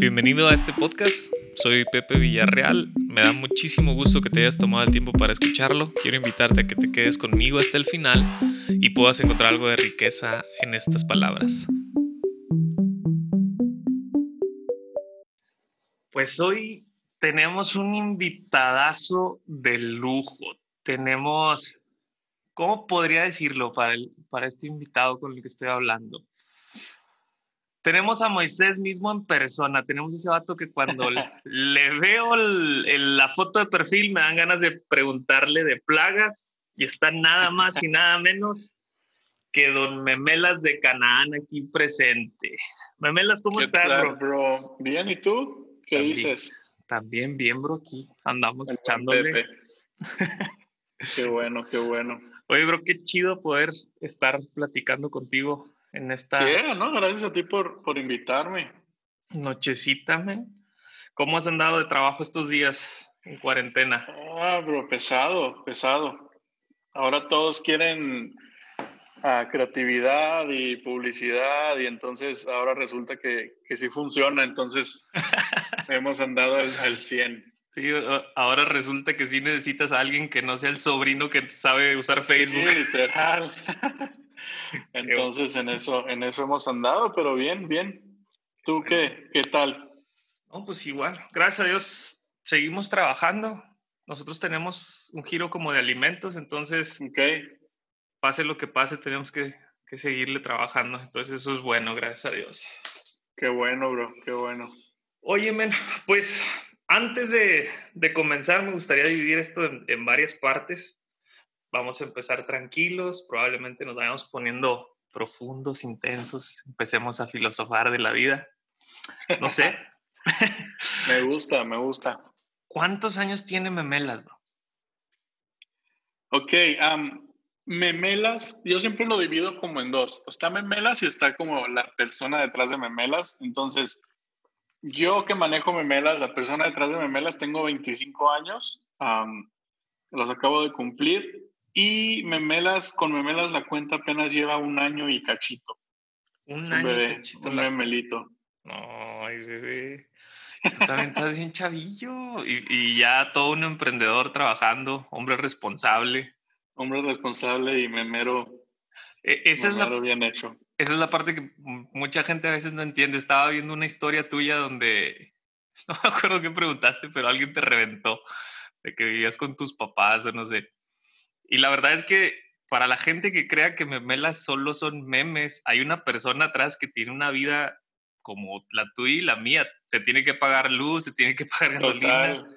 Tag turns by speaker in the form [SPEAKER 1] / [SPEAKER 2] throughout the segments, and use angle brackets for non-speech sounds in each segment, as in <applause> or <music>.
[SPEAKER 1] Bienvenido a este podcast. Soy Pepe Villarreal. Me da muchísimo gusto que te hayas tomado el tiempo para escucharlo. Quiero invitarte a que te quedes conmigo hasta el final y puedas encontrar algo de riqueza en estas palabras. Pues hoy tenemos un invitadazo de lujo. Tenemos, ¿cómo podría decirlo para, para este invitado con el que estoy hablando? Tenemos a Moisés mismo en persona. Tenemos ese vato que cuando <laughs> le veo la foto de perfil me dan ganas de preguntarle de plagas y está nada más y nada menos que don Memelas de Canaán aquí presente. Memelas, ¿cómo estás,
[SPEAKER 2] bro? Bien, ¿y tú? ¿Qué dices?
[SPEAKER 1] También bien, bro, aquí andamos echándole. <laughs>
[SPEAKER 2] qué bueno, qué bueno.
[SPEAKER 1] Oye, bro, qué chido poder estar platicando contigo en esta...
[SPEAKER 2] no, gracias a ti por, por invitarme.
[SPEAKER 1] Nochecita, man. ¿Cómo has andado de trabajo estos días en cuarentena?
[SPEAKER 2] Ah, bro, pesado, pesado. Ahora todos quieren ah, creatividad y publicidad y entonces ahora resulta que, que sí funciona, entonces <laughs> hemos andado al, al 100.
[SPEAKER 1] Sí, ahora resulta que sí necesitas a alguien que no sea el sobrino que sabe usar Facebook.
[SPEAKER 2] Sí, literal. <laughs> <laughs> Entonces en eso, en eso hemos andado, pero bien, bien. ¿Tú qué, qué tal?
[SPEAKER 1] No, pues igual, gracias a Dios seguimos trabajando. Nosotros tenemos un giro como de alimentos, entonces
[SPEAKER 2] okay.
[SPEAKER 1] pase lo que pase, tenemos que, que seguirle trabajando. Entonces eso es bueno, gracias a Dios.
[SPEAKER 2] Qué bueno, bro, qué bueno.
[SPEAKER 1] Oye, men, pues antes de, de comenzar me gustaría dividir esto en, en varias partes vamos a empezar tranquilos, probablemente nos vayamos poniendo profundos, intensos, empecemos a filosofar de la vida. No sé. <laughs>
[SPEAKER 2] me gusta, me gusta.
[SPEAKER 1] ¿Cuántos años tiene Memelas, bro?
[SPEAKER 2] Ok, Memelas, yo siempre lo divido como en dos. Está Memelas y está como la persona detrás de Memelas. Entonces, yo que manejo Memelas, la persona detrás de Memelas, tengo 25 años. los acabo de cumplir y Memelas, con Memelas la cuenta apenas lleva un año y cachito.
[SPEAKER 1] Un año y cachito.
[SPEAKER 2] Un memelito.
[SPEAKER 1] Ay, bebé. Tú también estás bien chavillo. Y, y, ya todo un emprendedor trabajando, hombre responsable.
[SPEAKER 2] Hombre responsable y memero.
[SPEAKER 1] E, esa
[SPEAKER 2] memero
[SPEAKER 1] es la,
[SPEAKER 2] bien hecho.
[SPEAKER 1] Esa es la parte que mucha gente a veces no entiende. Estaba viendo una historia tuya donde, <laughs> no me acuerdo qué preguntaste, pero alguien te reventó de que vivías con tus papás o no sé. Y la verdad es que para la gente que crea que memelas solo son memes, hay una persona atrás que tiene una vida como la tuya y la mía. Se tiene que pagar luz, se tiene que <laughs> pagar gasolina.
[SPEAKER 2] Total.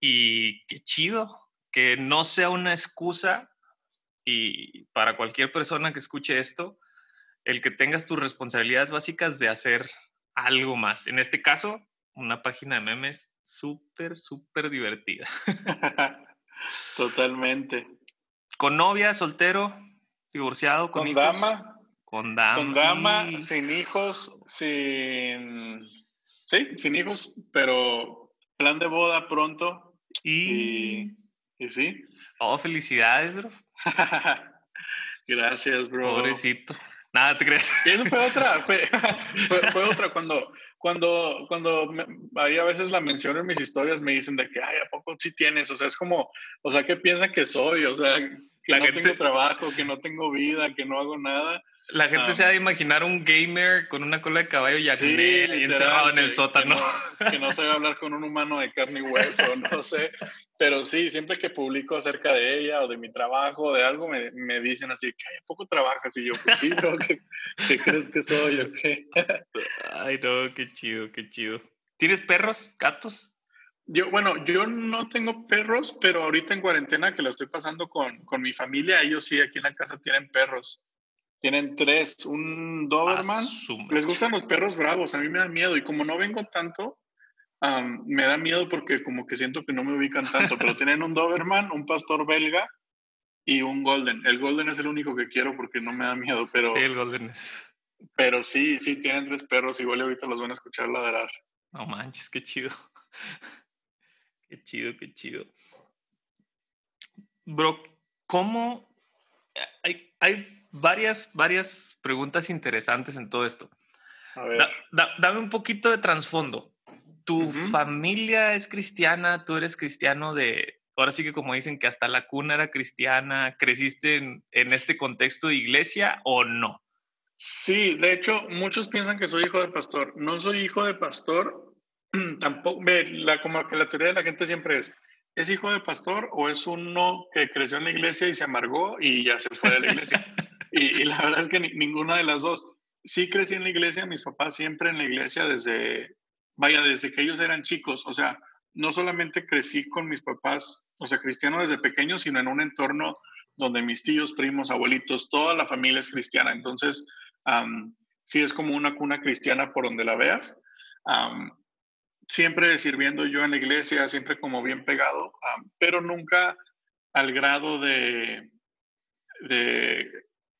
[SPEAKER 1] Y qué chido que no sea una excusa y para cualquier persona que escuche esto, el que tengas tus responsabilidades básicas de hacer algo más. En este caso, una página de memes súper, súper divertida. <laughs> <laughs>
[SPEAKER 2] Totalmente.
[SPEAKER 1] ¿Con novia, soltero, divorciado, con,
[SPEAKER 2] con
[SPEAKER 1] hijos?
[SPEAKER 2] dama?
[SPEAKER 1] Con dama.
[SPEAKER 2] Con dama, sin hijos, sin... Sí, sin hijos, pero plan de boda pronto.
[SPEAKER 1] Y...
[SPEAKER 2] Y, y sí.
[SPEAKER 1] Oh, felicidades, bro. <laughs>
[SPEAKER 2] Gracias, bro.
[SPEAKER 1] Pobrecito. Nada, te crees.
[SPEAKER 2] Y eso fue otra, fue, <laughs> fue, fue otra cuando, cuando, cuando me, ahí a veces la menciono en mis historias, me dicen de que, ay, ¿a poco sí tienes? O sea, es como, o sea, ¿qué piensan que soy? O sea, que
[SPEAKER 1] La
[SPEAKER 2] no
[SPEAKER 1] gente-
[SPEAKER 2] tengo trabajo, que no tengo vida, que no hago nada.
[SPEAKER 1] La gente
[SPEAKER 2] Ah.
[SPEAKER 1] se ha de imaginar un gamer con una cola de caballo y acné y
[SPEAKER 2] literal,
[SPEAKER 1] encerrado en el sótano.
[SPEAKER 2] Que no, que no sabe hablar con un humano de carne y hueso, <laughs> no sé. Pero sí, siempre que publico acerca de ella o de mi trabajo o de algo, me, me dicen así, que ¿a poco trabajas? Y yo, pues sí, bro, ¿qué, qué crees que soy o qué? <laughs>
[SPEAKER 1] Ay, no, qué chido, qué chido. ¿Tienes perros, gatos?
[SPEAKER 2] Yo, bueno, yo no tengo perros, pero ahorita en cuarentena que lo estoy pasando con, con mi familia, ellos sí, aquí en la casa tienen perros. Tienen tres, un Doberman.
[SPEAKER 1] A su
[SPEAKER 2] Les gustan los perros bravos, a mí me da miedo y como no vengo tanto, am, me da miedo porque como que siento que no me ubican tanto, pero tienen un Doberman, un pastor belga y un Golden. El Golden es el único que quiero porque no me da miedo, pero
[SPEAKER 1] Sí, el Golden es.
[SPEAKER 2] pero sí, sí tienen tres perros, igual ahorita los van a escuchar ladrar.
[SPEAKER 1] No manches, qué chido. Qué chido, qué chido. Bro, ¿cómo? Hay, hay varias, varias preguntas interesantes en todo esto.
[SPEAKER 2] A ver.
[SPEAKER 1] dame un poquito de trasfondo. ¿Tu familia es cristiana? ¿Tú eres cristiano de, ahora sí que como dicen que hasta la cuna era cristiana, ¿creciste en, en este contexto de iglesia o no?
[SPEAKER 2] Sí, de hecho, muchos piensan que soy hijo de pastor. No soy hijo de pastor, <clears throat> tampoco, ve, la, como que la teoría de la gente siempre es, ¿es hijo de pastor o es uno que creció en la iglesia y se amargó y ya se fue de la iglesia? <laughs> y, la verdad es que ninguna de las dos. Sí crecí en la iglesia, mis papás siempre en la iglesia desde, vaya, desde que ellos eran chicos. O sea, no solamente crecí con mis papás, o sea, cristiano desde pequeño, sino en un entorno donde mis tíos, primos, abuelitos, toda la familia es cristiana. Entonces, sí es como una cuna cristiana por donde la veas siempre sirviendo yo en la iglesia, siempre como bien pegado, pero nunca al grado de, de,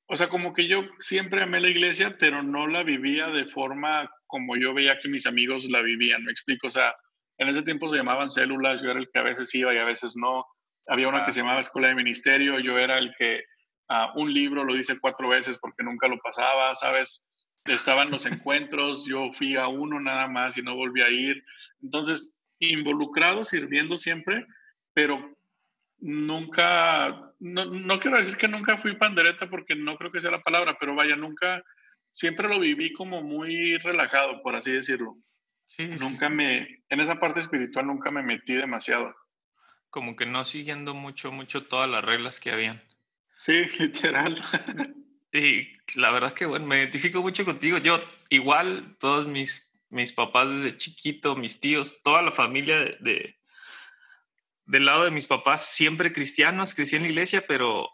[SPEAKER 2] o sea, como que yo siempre amé la iglesia, pero no la vivía de forma como yo veía que mis amigos la vivían, me explico, o sea, en ese tiempo se llamaban células, yo era el que a veces iba y a veces no, había una que ah. se llamaba Escuela de Ministerio, yo era el que uh, un libro lo dice cuatro veces porque nunca lo pasaba, ¿sabes? Estaban los encuentros, yo fui a uno nada más y no volví a ir. Entonces, involucrado, sirviendo siempre, pero nunca, no, quiero decir que nunca fui pandereta porque no creo que sea la palabra, pero vaya, nunca, siempre lo viví como muy relajado, por así decirlo. nunca me, en esa parte espiritual nunca me metí demasiado.
[SPEAKER 1] Como que no siguiendo mucho, mucho todas las reglas que habían.
[SPEAKER 2] Sí, <laughs> literal.
[SPEAKER 1] Y la verdad que, bueno, me identifico mucho contigo. Yo, igual, todos mis, mis papás desde chiquito, mis tíos, toda la familia de, del lado de mis papás, siempre cristianos, crecí en la iglesia, pero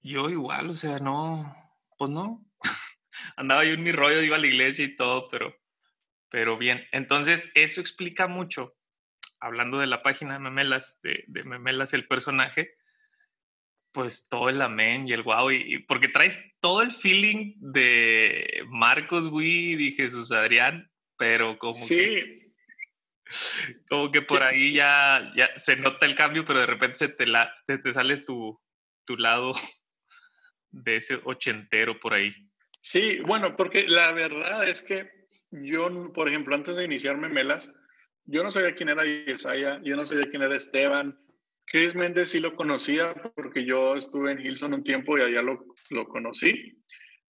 [SPEAKER 1] yo igual, o sea, no, pues no. <laughs> Andaba yo en mi rollo, iba a la iglesia y todo, pero, pero bien. Entonces, eso explica mucho, hablando de la página de Memelas, de, de Memelas, el personaje, pues todo el amén y el wow, y, porque traes todo el feeling de Marcos Witt y Jesús Adrián, pero como
[SPEAKER 2] sí.
[SPEAKER 1] que <laughs> como que por ahí ya, ya se nota el cambio, pero de repente se te, la, te, te sales tu, tu lado <laughs> de ese ochentero por ahí.
[SPEAKER 2] Sí, bueno, porque la verdad es que yo, por ejemplo, antes de iniciarme Melas, yo no sabía quién era Isaiah, yo no sabía quién era Esteban, Chris Méndez sí lo conocía porque yo estuve en Hilson un tiempo y allá lo, lo conocí.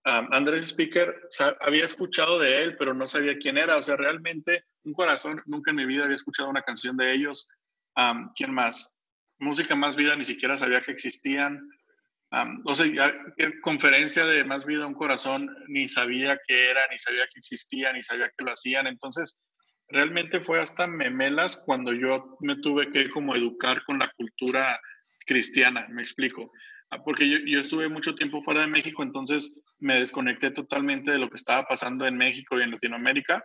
[SPEAKER 2] Andrés Speaker había escuchado de él, pero no sabía quién era. O sea, realmente un corazón, nunca en mi vida había escuchado una canción de ellos. ¿Quién más? Música Más Vida, ni siquiera sabía que existían. o sea, conferencia de Más Vida, un corazón, ni sabía qué era, ni sabía que existía, ni sabía que lo hacían. Entonces, realmente fue hasta memelas cuando yo me tuve que como educar con la cultura cristiana, me explico. Ah, porque yo, estuve mucho tiempo fuera de México, entonces me desconecté totalmente de lo que estaba pasando en México y en Latinoamérica.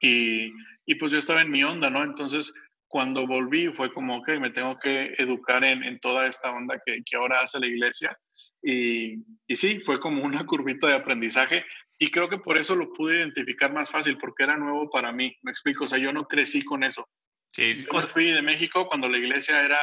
[SPEAKER 2] Y, y pues yo estaba en mi onda, ¿no? Entonces, cuando volví fue como, ok, me tengo que educar en, en toda esta onda que, que, ahora hace la iglesia. Y, y sí, fue como una <laughs> curvita de aprendizaje y creo que por eso lo pude identificar más fácil, porque era nuevo para mí. Me explico, o sea, yo no crecí con eso.
[SPEAKER 1] Sí,
[SPEAKER 2] yo fui de México cuando la iglesia era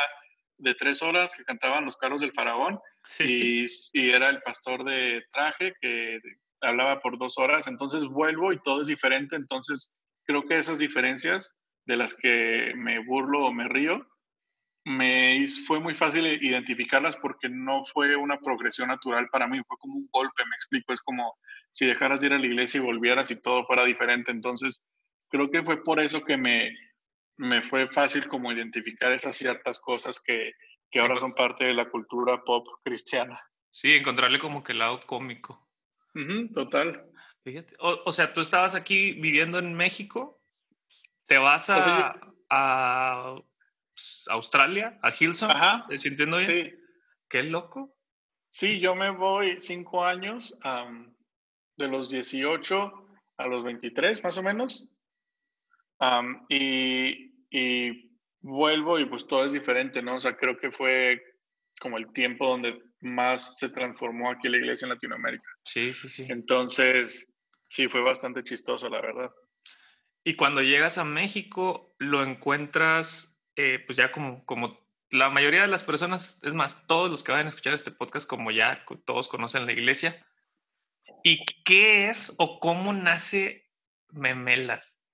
[SPEAKER 2] de tres horas, que cantaban los carros del faraón, y, y, era el pastor de traje que hablaba por dos horas. Entonces vuelvo y todo es diferente. Entonces creo que esas diferencias de las que me burlo o me río, me fue muy fácil identificarlas porque no fue una progresión natural para mí, fue como un golpe, me explico, es como si dejaras de ir a la iglesia y volvieras y todo fuera diferente. Entonces, creo que fue por eso que me, me fue fácil como identificar esas ciertas cosas que, que ahora son parte de la cultura pop cristiana.
[SPEAKER 1] Sí, encontrarle como que el lado cómico.
[SPEAKER 2] total.
[SPEAKER 1] Fíjate. O, sea, tú estabas aquí viviendo en México, te vas a, a Australia, a Hilson,
[SPEAKER 2] Ajá,
[SPEAKER 1] sintiendo bien.
[SPEAKER 2] Sí.
[SPEAKER 1] Qué loco.
[SPEAKER 2] Sí, yo me voy cinco años de los 18 a los 23 más o menos. y, y, vuelvo y pues todo es diferente, ¿no? O sea, creo que fue como el tiempo donde más se transformó aquí la iglesia en Latinoamérica.
[SPEAKER 1] Sí, sí, sí.
[SPEAKER 2] Entonces, sí, fue bastante chistoso, la verdad.
[SPEAKER 1] Y cuando llegas a México, lo encuentras, eh, pues ya como, como la mayoría de las personas, es más, todos los que van a escuchar este podcast, como ya todos conocen la iglesia, ¿Y qué es o cómo nace Memelas?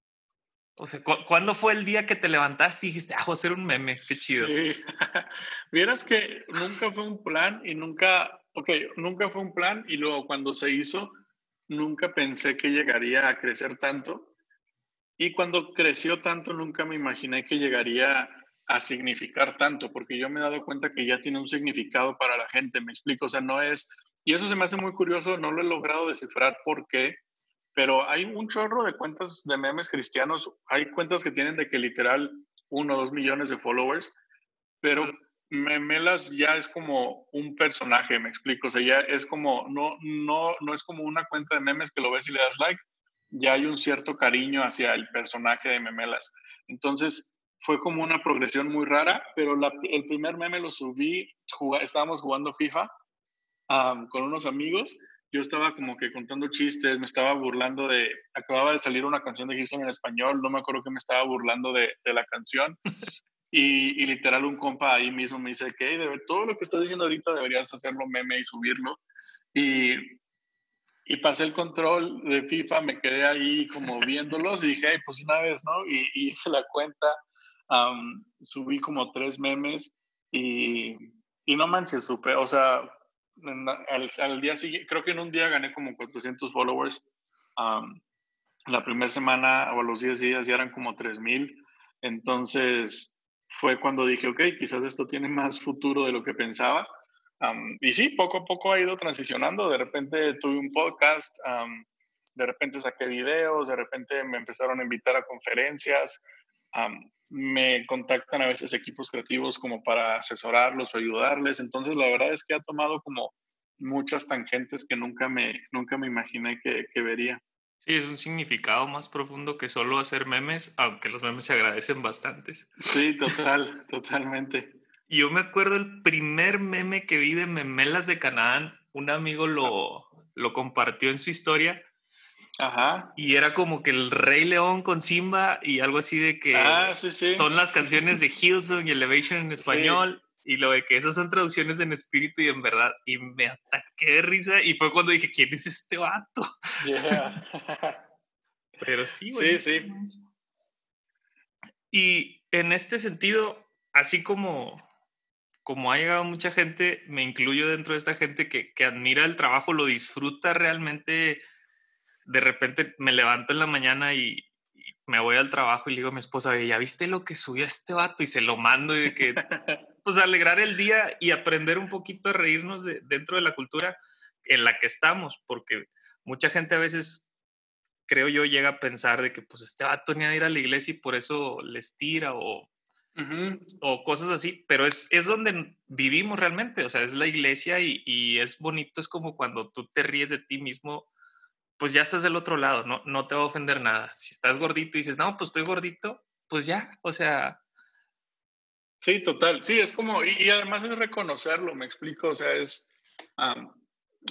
[SPEAKER 1] O sea, ¿cuándo fue el día que te levantaste y dijiste, ah, voy a hacer un meme? Qué chido. Sí. <laughs>
[SPEAKER 2] Vieras que nunca fue un plan y nunca, ok, nunca fue un plan y luego cuando se hizo, nunca pensé que llegaría a crecer tanto. Y cuando creció tanto, nunca me imaginé que llegaría a significar tanto, porque yo me he dado cuenta que ya tiene un significado para la gente, me explico, o sea, no es, y eso se me hace muy curioso, no lo he logrado descifrar por qué, pero hay un chorro de cuentas de memes cristianos, hay cuentas que tienen de que literal uno o dos millones de followers, pero Memelas ya es como un personaje, me explico, o sea, ya es como, no, no, no es como una cuenta de memes que lo ves y le das like, ya hay un cierto cariño hacia el personaje de Memelas. Entonces, fue como una progresión muy rara, pero el primer meme lo subí, estábamos jugando FIFA con unos amigos, yo estaba como que contando chistes, me estaba burlando de, acababa de salir una canción de Houston en español, no me acuerdo que me estaba burlando de, de la canción, <laughs> y, y, literal un compa ahí mismo me dice que hey, todo lo que estás diciendo ahorita deberías hacerlo meme y subirlo, y, y pasé el control de FIFA, me quedé ahí como viéndolos y dije, hey, pues una vez, ¿no? Y, hice la cuenta subí como tres memes y, y no manches, supe, o sea, al, al, día siguiente, creo que en un día gané como 400 followers. la primera semana o a los 10 días ya eran como 3000. Entonces fue cuando dije, ok, quizás esto tiene más futuro de lo que pensaba. Y sí, poco a poco ha ido transicionando. De repente tuve un podcast, de repente saqué videos, de repente me empezaron a invitar a conferencias me contactan a veces equipos creativos como para asesorarlos o ayudarles. Entonces, la verdad es que ha tomado como muchas tangentes que nunca me, nunca me imaginé que, que vería.
[SPEAKER 1] Sí, es un significado más profundo que solo hacer memes, aunque los memes se agradecen bastantes.
[SPEAKER 2] Sí, total, totalmente.
[SPEAKER 1] Yo me acuerdo el primer meme que vi de Memelas de Canaán, un amigo lo, lo compartió en su historia
[SPEAKER 2] Ajá.
[SPEAKER 1] Y era como que el Rey León con Simba y algo así de que
[SPEAKER 2] ah, sí, sí.
[SPEAKER 1] son las canciones de Hillsong y Elevation en español. Y lo de que esas son traducciones en espíritu y en verdad. Y me ataqué de risa y fue cuando dije, ¿quién es este vato? <laughs> Pero sí,
[SPEAKER 2] güey. Sí, sí.
[SPEAKER 1] Y en este sentido, así como, como ha llegado mucha gente, me incluyo dentro de esta gente que, que admira el trabajo, lo disfruta realmente de repente me levanto en la mañana y, me voy al trabajo y le digo a mi esposa, ¿ya viste lo que subió este vato? Y se lo mando y de que, <laughs> pues alegrar el día y aprender un poquito a reírnos de, dentro de la cultura en la que estamos, porque mucha gente a veces, creo yo, llega a pensar de que, pues este vato ni a ir a la iglesia y por eso les tira o, o cosas así, pero es, es donde vivimos realmente, o sea, es la iglesia y, y es bonito, es como cuando tú te ríes de ti mismo pues ya estás del otro lado, no, no te va a ofender nada. Si estás gordito y dices, no, pues estoy gordito, pues ya, o sea.
[SPEAKER 2] Sí, total. Sí, es como, y, además es reconocerlo, me explico, o sea, es,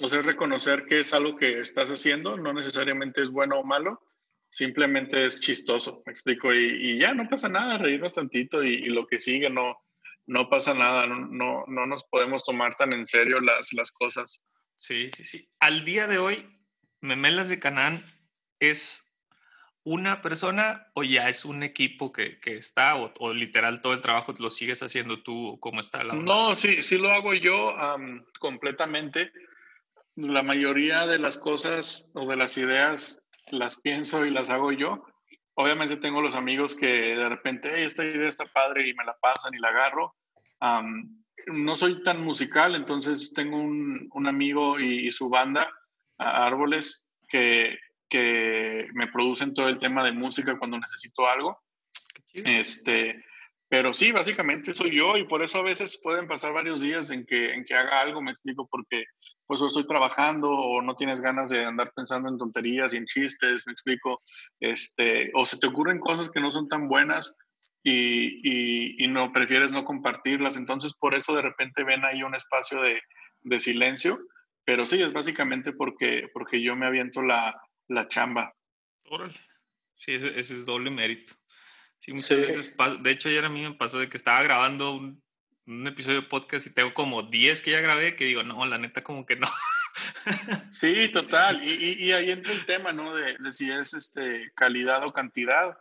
[SPEAKER 2] o sea, reconocer que es algo que estás haciendo, no necesariamente es bueno o malo, simplemente es chistoso, me explico, y, ya no pasa nada, reírnos tantito y, lo que sigue no, no pasa nada, no, no, no nos podemos tomar tan en serio las, las cosas.
[SPEAKER 1] Sí, sí, sí. Al día de hoy, Memelas de Canaán es una persona o ya es un equipo que, que está o, literal todo el trabajo lo sigues haciendo tú cómo está la
[SPEAKER 2] No, sí, sí lo hago yo completamente. La mayoría de las cosas o de las ideas las pienso y las hago yo. Obviamente tengo los amigos que de repente, esta idea está padre y me la pasan y la agarro. no soy tan musical, entonces tengo un, un amigo y, su banda árboles que, que me producen todo el tema de música cuando necesito algo. Este, pero sí, básicamente soy yo y por eso a veces pueden pasar varios días en que, en que haga algo, me explico, porque pues estoy trabajando o no tienes ganas de andar pensando en tonterías y en chistes, me explico, este, o se te ocurren cosas que no son tan buenas y, y, no prefieres no compartirlas, entonces por eso de repente ven ahí un espacio de, de silencio pero sí, es básicamente porque, porque yo me aviento la, la chamba.
[SPEAKER 1] Sí, ese, es doble mérito. Sí, muchas veces, de hecho ayer a mí me pasó de que estaba grabando un, un, episodio de podcast y tengo como 10 que ya grabé que digo, no, la neta como que no. <laughs>
[SPEAKER 2] Sí, total. Y, ahí entra el tema, ¿no? De, si es este, calidad o cantidad.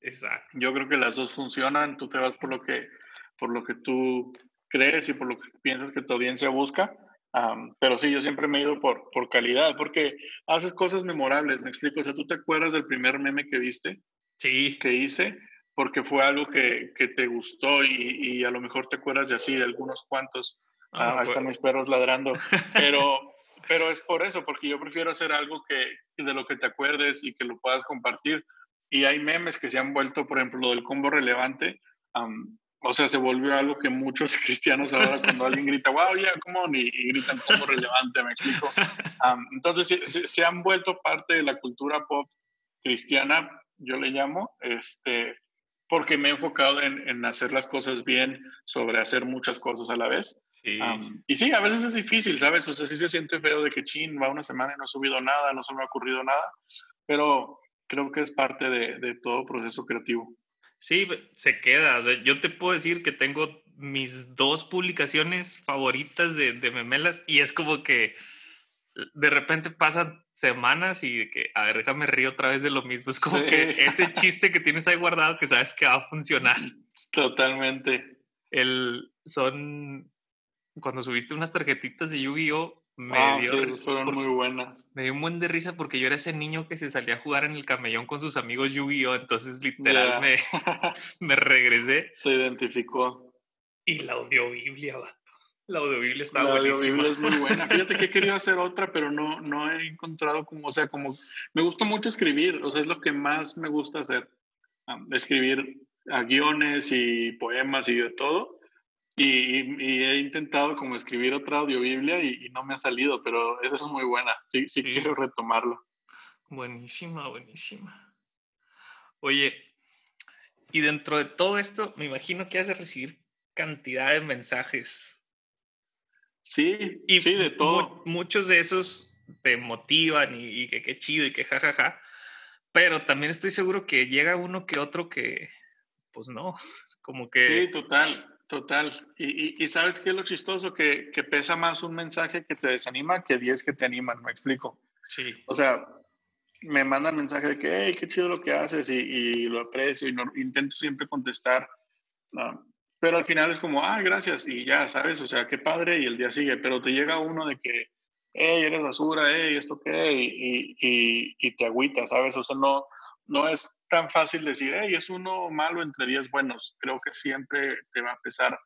[SPEAKER 1] Exacto.
[SPEAKER 2] Yo creo que las dos funcionan. Tú te vas por lo que, por lo que tú crees y por lo que piensas que tu audiencia busca. pero sí, yo siempre me he ido por, por calidad, porque haces cosas memorables, me explico. O sea, ¿tú te acuerdas del primer meme que viste?
[SPEAKER 1] Sí.
[SPEAKER 2] Que hice, porque fue algo que, que te gustó y, y, a lo mejor te acuerdas de así, de algunos cuantos. Ah, ahí están mis perros ladrando. Pero, <laughs> pero es por eso, porque yo prefiero hacer algo que de lo que te acuerdes y que lo puedas compartir. Y hay memes que se han vuelto, por ejemplo, lo del combo relevante. o sea, se volvió algo que muchos <laughs> cristianos ahora cuando alguien grita, wow, ya, yeah, come y, gritan combo relevante, me explico. entonces, se, se, han vuelto parte de la cultura pop cristiana, yo le llamo, este, porque me he enfocado en, en, hacer las cosas bien, sobre hacer muchas cosas a la vez. y sí, a veces es difícil, ¿sabes? O sea, sí se siente feo de que, chin, va una semana y no he subido nada, no se me ha ocurrido nada, pero creo que es parte de, de todo proceso creativo.
[SPEAKER 1] Sí, se queda. O sea, yo te puedo decir que tengo mis dos publicaciones favoritas de, de memelas y es como que de repente pasan semanas y de que, a ver, déjame río otra vez de lo mismo. Es como que ese <laughs> chiste que tienes ahí guardado que sabes que va a funcionar.
[SPEAKER 2] Totalmente.
[SPEAKER 1] El, son, cuando subiste unas tarjetitas de Yu-Gi-Oh!
[SPEAKER 2] Me ah, dio, fueron muy buenas.
[SPEAKER 1] Me dio un buen de risa porque yo era ese niño que se salía a jugar en el camellón con sus amigos Yu-Gi-Oh! Entonces, literal, me, <laughs> me regresé.
[SPEAKER 2] Se identificó.
[SPEAKER 1] Y la audiobiblia, vato. La audiobiblia está
[SPEAKER 2] la
[SPEAKER 1] buenísima.
[SPEAKER 2] es muy buena. <laughs> Fíjate que he querido hacer otra, pero no, no he encontrado como, o sea, como, me gusta mucho escribir, o sea, es lo que más me gusta hacer, escribir a guiones y poemas y de todo. Y, y, he intentado como escribir otra audiobiblia y, y, no me ha salido, pero esa es muy buena. Sí, sí, sí, quiero retomarlo.
[SPEAKER 1] Buenísima, buenísima. Oye, y dentro de todo esto, me imagino que has de recibir cantidad de mensajes
[SPEAKER 2] Sí, y sí, de todo.
[SPEAKER 1] muchos de esos te motivan y, que qué chido y que jajaja. Pero también estoy seguro que llega uno que otro que, pues no, <laughs> como que...
[SPEAKER 2] Sí, total, total. Y, y, sabes qué es lo chistoso, que, que, pesa más un mensaje que te desanima que 10 que te animan, me explico.
[SPEAKER 1] Sí.
[SPEAKER 2] O sea, me mandan mensaje de que, hey, qué chido lo que haces y, y lo aprecio y intento siempre contestar. Uh, pero al final es como, ah, gracias, y ya, ¿sabes? O sea, qué padre, y el día sigue, pero te llega uno de que, hey, eres basura, hey, ¿esto qué? Y, y, y, te agüita, ¿sabes? O sea, no, no es tan fácil decir, hey, es uno malo entre 10 buenos. Creo que siempre te va a pesar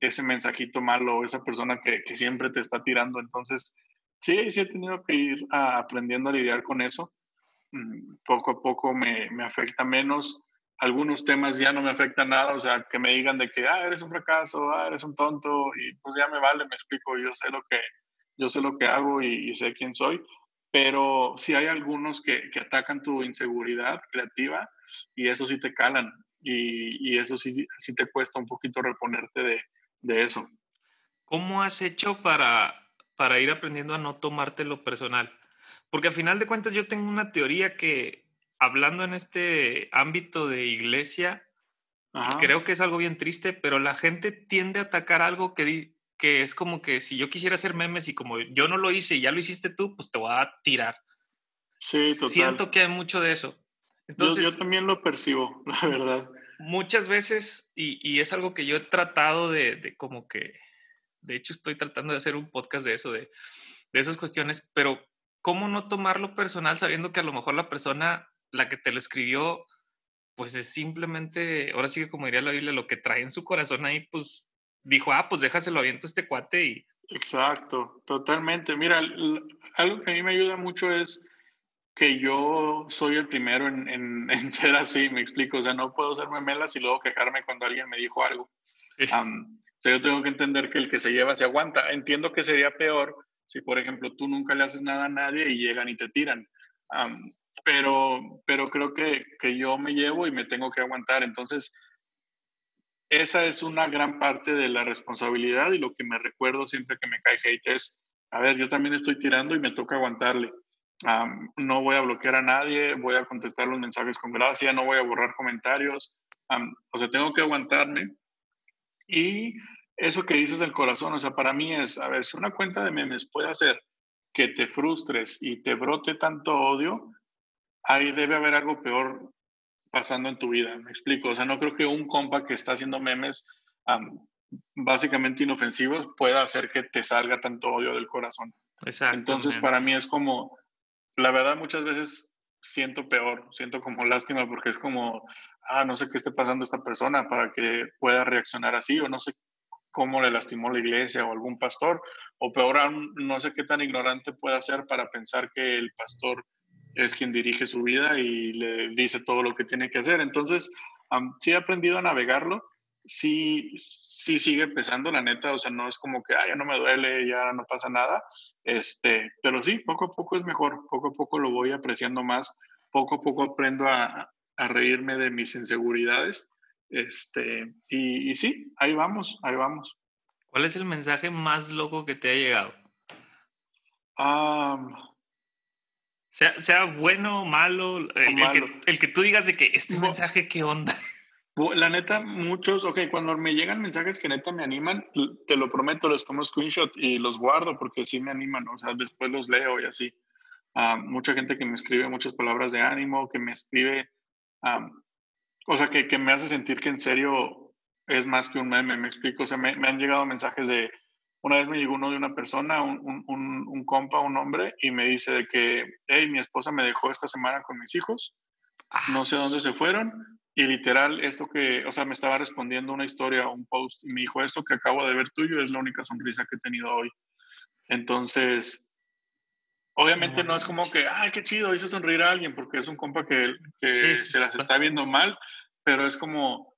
[SPEAKER 2] ese mensajito malo, esa persona que, que, siempre te está tirando. Entonces, sí, sí he tenido que ir aprendiendo a lidiar con eso. Mm, poco a poco me, me afecta menos algunos temas ya no me afectan nada, o sea, que me digan de que, ah, eres un fracaso, ah, eres un tonto, y pues ya me vale, me explico, yo sé lo que, yo sé lo que hago y, sé quién soy, pero sí hay algunos que, que, atacan tu inseguridad creativa y eso sí te calan y, y eso sí, sí te cuesta un poquito reponerte de, de, eso.
[SPEAKER 1] ¿Cómo has hecho para, para ir aprendiendo a no tomarte lo personal? Porque al final de cuentas yo tengo una teoría que hablando en este ámbito de iglesia, creo que es algo bien triste, pero la gente tiende a atacar algo que, que es como que si yo quisiera hacer memes y como yo no lo hice y ya lo hiciste tú, pues te voy a tirar.
[SPEAKER 2] Sí, total.
[SPEAKER 1] Siento que hay mucho de eso.
[SPEAKER 2] Entonces, yo, también lo percibo, <laughs> la verdad.
[SPEAKER 1] Muchas veces, y, y es algo que yo he tratado de, de, como que, de hecho estoy tratando de hacer un podcast de eso, de, de esas cuestiones, pero ¿cómo no tomarlo personal sabiendo que a lo mejor la persona la que te lo escribió, pues es simplemente, ahora sí que como diría la Biblia, lo que trae en su corazón ahí, pues dijo, ah, pues déjaselo aviento a este cuate y...
[SPEAKER 2] Exacto, totalmente. Mira, algo que a mí me ayuda mucho es que yo soy el primero en, en, <laughs> ser así, me explico. O sea, no puedo ser memelas y luego quejarme cuando alguien me dijo algo. o sea, yo tengo que entender que el que se lleva se aguanta. Entiendo que sería peor si, por ejemplo, tú nunca le haces nada a nadie y llegan y te tiran pero, pero creo que, que yo me llevo y me tengo que aguantar. Entonces, esa es una gran parte de la responsabilidad y lo que me recuerdo siempre que me cae hate es, a ver, yo también estoy tirando y me toca aguantarle. no voy a bloquear a nadie, voy a contestar los mensajes con gracia, no voy a borrar comentarios. o sea, tengo que aguantarme. Y eso que dices del corazón, o sea, para mí es, a ver, si una cuenta de memes puede hacer que te frustres y te brote tanto odio, ahí debe haber algo peor pasando en tu vida. Me explico. O sea, no creo que un compa que está haciendo memes básicamente inofensivos pueda hacer que te salga tanto odio del corazón. Exacto. Entonces, para mí es como, la verdad, muchas veces siento peor, siento como lástima porque es como, ah, no sé qué esté pasando a esta persona para que pueda reaccionar así o no sé cómo le lastimó la iglesia o algún pastor, o peor aún, no sé qué tan ignorante pueda ser para pensar que el pastor es quien dirige su vida y le dice todo lo que tiene que hacer. Entonces, sí he aprendido a navegarlo, sí, sí sigue pesando, la neta, o sea, no es como que, ya no me duele, ya no pasa nada, este, pero sí, poco a poco es mejor, poco a poco lo voy apreciando más, poco a poco aprendo a, a reírme de mis inseguridades, este, y, y, sí, ahí vamos, ahí vamos.
[SPEAKER 1] ¿Cuál es el mensaje más loco que te ha llegado? Sea, sea bueno o malo, el, que, el, que, tú digas de que este mensaje, ¿qué onda?
[SPEAKER 2] La neta, muchos, ok, cuando me llegan mensajes que neta me animan, te lo prometo, los tomo screenshot y los guardo porque sí me animan, o sea, después los leo y así. Uh, mucha gente que me escribe muchas palabras de ánimo, que me escribe, o sea, que, que, me hace sentir que en serio es más que un meme, me explico, o sea, me, me han llegado mensajes de, una vez me llegó uno de una persona, un, un, un, compa, un hombre, y me dice que, hey, mi esposa me dejó esta semana con mis hijos, no sé dónde se fueron, y literal, esto que, o sea, me estaba respondiendo una historia, un post, y me dijo, esto que acabo de ver tuyo es la única sonrisa que he tenido hoy. Entonces, obviamente no, es como que, ay, qué chido, hice sonreír a alguien, porque es un compa que, que se las está viendo mal, pero es como,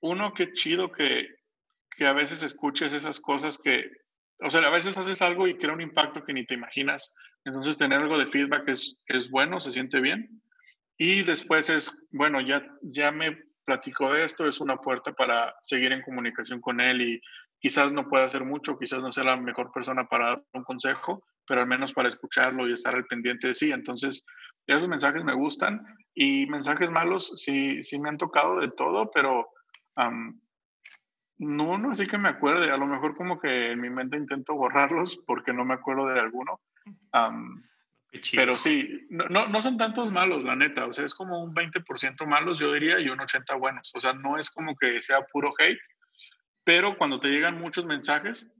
[SPEAKER 2] uno, qué chido que, que a veces escuches esas cosas que, o sea, a veces haces algo y crea un impacto que ni te imaginas. Entonces, tener algo de feedback es, es bueno, se siente bien. Y después es, bueno, ya, ya me platicó de esto, es una puerta para seguir en comunicación con él y quizás no pueda hacer mucho, quizás no sea la mejor persona para dar un consejo, pero al menos para escucharlo y estar al pendiente de sí. Entonces, esos mensajes me gustan y mensajes malos sí, sí me han tocado de todo, pero no, no así que me acuerde. A lo mejor como que en mi mente intento borrarlos porque no me acuerdo de alguno. Pero sí, no, no, son tantos malos, la neta. O sea, es como un 20% malos, yo diría, y un 80% buenos. O sea, no es como que sea puro hate, pero cuando te llegan muchos mensajes,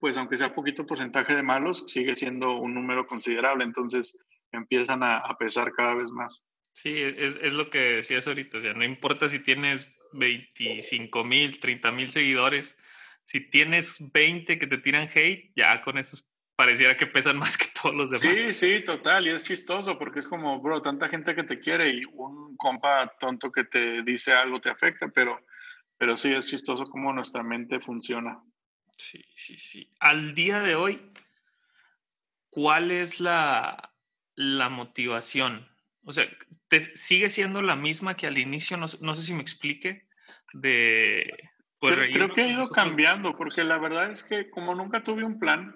[SPEAKER 2] pues aunque sea poquito porcentaje de malos, sigue siendo un número considerable. Entonces empiezan a, pesar cada vez más.
[SPEAKER 1] Sí, es, es, lo que decías ahorita. O sea, no importa si tienes 25 mil, 30 mil seguidores. Si tienes 20 que te tiran hate, ya con eso pareciera que pesan <laughs> más que todos los demás.
[SPEAKER 2] Sí, sí, total. Y es chistoso porque es como, bro, tanta gente que te quiere y un compa tonto que te dice algo te afecta, pero, pero sí, es chistoso cómo nuestra mente funciona.
[SPEAKER 1] Sí, sí, sí. Al día de hoy, ¿cuál es la, la motivación? O sea, te, ¿sigue siendo la misma que al inicio? No, no sé si me explique. De.
[SPEAKER 2] Pues, creo que ha ido cambiando, porque la verdad es que como nunca tuve un plan,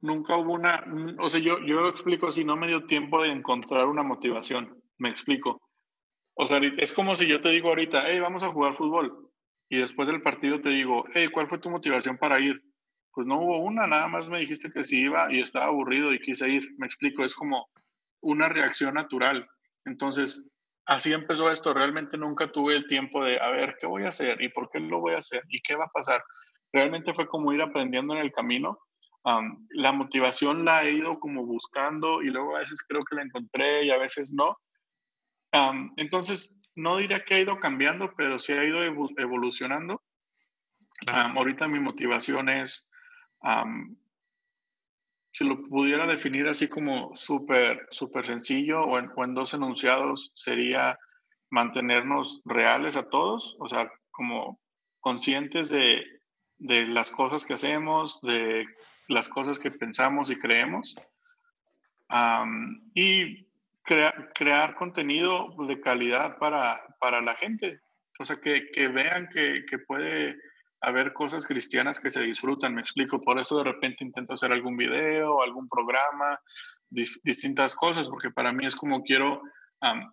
[SPEAKER 2] nunca hubo una, o sea, yo, yo lo explico así, no me dio tiempo de encontrar una motivación, me explico. O sea, es como si yo te digo ahorita, hey, vamos a jugar fútbol, y después del partido te digo, hey, ¿cuál fue tu motivación para ir? Pues no hubo una, nada más me dijiste que sí iba y estaba aburrido y quise ir, me explico, es como una reacción natural. Entonces, así empezó esto, realmente nunca tuve el tiempo de, a ver, ¿qué voy a hacer? ¿Y por qué lo voy a hacer? ¿Y qué va a pasar? Realmente fue como ir aprendiendo en el camino la motivación la he ido como buscando y luego a veces creo que la encontré y a veces no. entonces, no diría que ha ido cambiando, pero sí ha ido evolucionando. ahorita mi motivación es, si lo pudiera definir así como súper, súper sencillo o en, dos enunciados, sería mantenernos reales a todos, o sea, como conscientes de, de las cosas que hacemos, de las cosas que pensamos y creemos y crear contenido de calidad para, para la gente. O sea, que, que vean que, que, puede haber cosas cristianas que se disfrutan, me explico. Por eso de repente intento hacer algún video, algún programa, distintas cosas, porque para mí es como quiero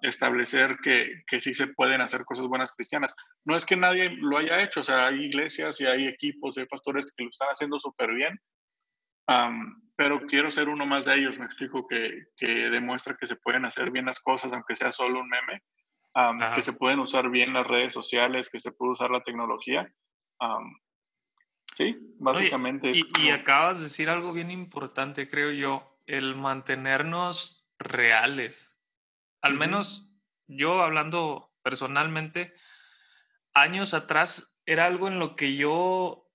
[SPEAKER 2] establecer que, que sí se pueden hacer cosas buenas cristianas. No es que nadie lo haya hecho, o sea, hay iglesias y hay equipos, hay pastores que lo están haciendo súper bien, pero quiero ser uno más de ellos, me explico, que, que demuestra que se pueden hacer bien las cosas, aunque sea solo un meme, que se pueden usar bien las redes sociales, que se puede usar la tecnología. Sí, básicamente.
[SPEAKER 1] y, acabas de decir algo bien importante, creo yo, el mantenernos reales. Al menos yo hablando personalmente, años atrás era algo en lo que yo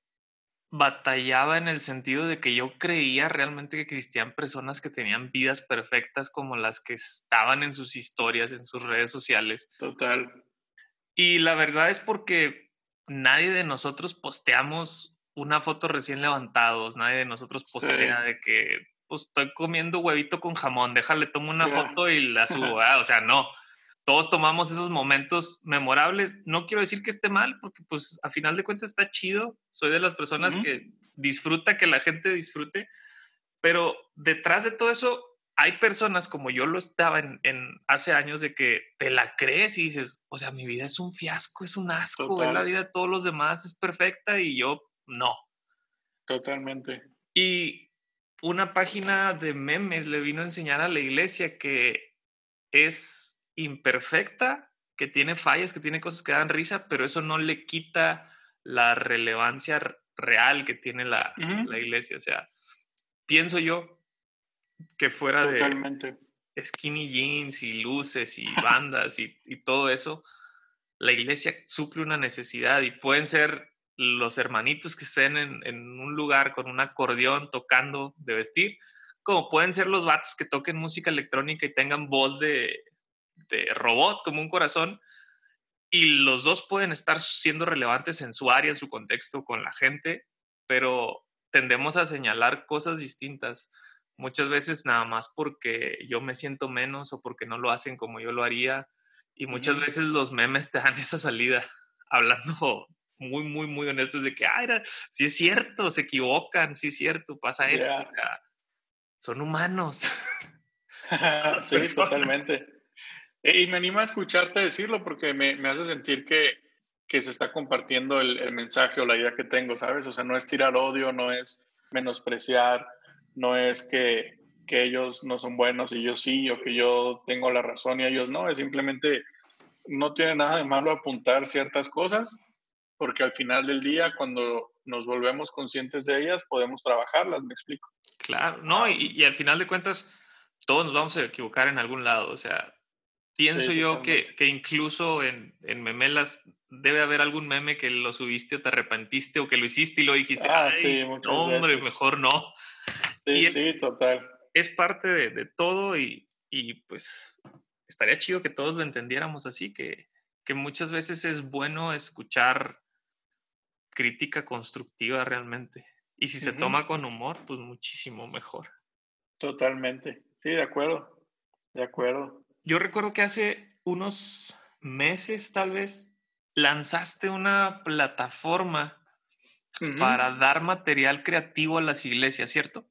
[SPEAKER 1] batallaba en el sentido de que yo creía realmente que existían personas que tenían vidas perfectas como las que estaban en sus historias, en sus redes sociales.
[SPEAKER 2] Total.
[SPEAKER 1] Y la verdad es porque nadie de nosotros posteamos una foto recién levantados, nadie de nosotros postea de que pues estoy comiendo huevito con jamón, déjale, tomo una foto y la subo, <laughs> o sea, no. Todos tomamos esos momentos memorables. No quiero decir que esté mal, porque pues a final de cuentas está chido. Soy de las personas que disfruta que la gente disfrute, pero detrás de todo eso hay personas como yo lo estaba en, hace años de que te la crees y dices, o sea, mi vida es un fiasco, es un asco, la vida de todos los demás es perfecta y yo no.
[SPEAKER 2] Totalmente.
[SPEAKER 1] Y una página de memes le vino a enseñar a la iglesia que es imperfecta, que tiene fallas, que tiene cosas que dan risa, pero eso no le quita la relevancia real que tiene la, iglesia. O sea, pienso yo que fuera de skinny jeans y luces y bandas y, todo eso, la iglesia suple una necesidad y pueden ser los hermanitos que estén en, en, un lugar con un acordeón tocando de vestir, como pueden ser los vatos que toquen música electrónica y tengan voz de, este, robot, como un corazón, y los dos pueden estar siendo relevantes en su área, en su contexto, con la gente, pero tendemos a señalar cosas distintas, muchas veces nada más porque yo me siento menos o porque no lo hacen como yo lo haría, y muchas veces los memes te dan esa salida, <laughs> hablando muy, muy, muy honestos de que, ah, era, sí es cierto, se equivocan, sí es cierto, pasa esto, o sea, son humanos. <laughs> <laughs>
[SPEAKER 2] sí, totalmente. Y me anima a escucharte decirlo porque me, me hace sentir que, que, se está compartiendo el, el, mensaje o la idea que tengo, ¿sabes? O sea, no es tirar odio, no es menospreciar, no es que, que ellos no son buenos y yo sí, o que yo tengo la razón y ellos no, es simplemente no tiene nada de malo apuntar ciertas cosas, porque al final del día, cuando nos volvemos conscientes de ellas, podemos trabajarlas, me explico.
[SPEAKER 1] Claro, no, y, y al final de cuentas, todos nos vamos a equivocar en algún lado, o sea, Pienso yo que, que, incluso en, en, memelas debe haber algún meme que lo subiste o te arrepentiste o que lo hiciste y lo dijiste. Ah, sí, hombre, mejor no.
[SPEAKER 2] Sí, sí, total.
[SPEAKER 1] Es parte de, de todo y, y, pues estaría chido que todos lo entendiéramos así, que, que muchas veces es bueno escuchar crítica constructiva realmente. Y si se toma con humor, pues muchísimo mejor.
[SPEAKER 2] Totalmente. Sí, de acuerdo. De acuerdo
[SPEAKER 1] yo recuerdo que hace unos meses tal vez lanzaste una plataforma para dar material creativo a las iglesias, ¿cierto?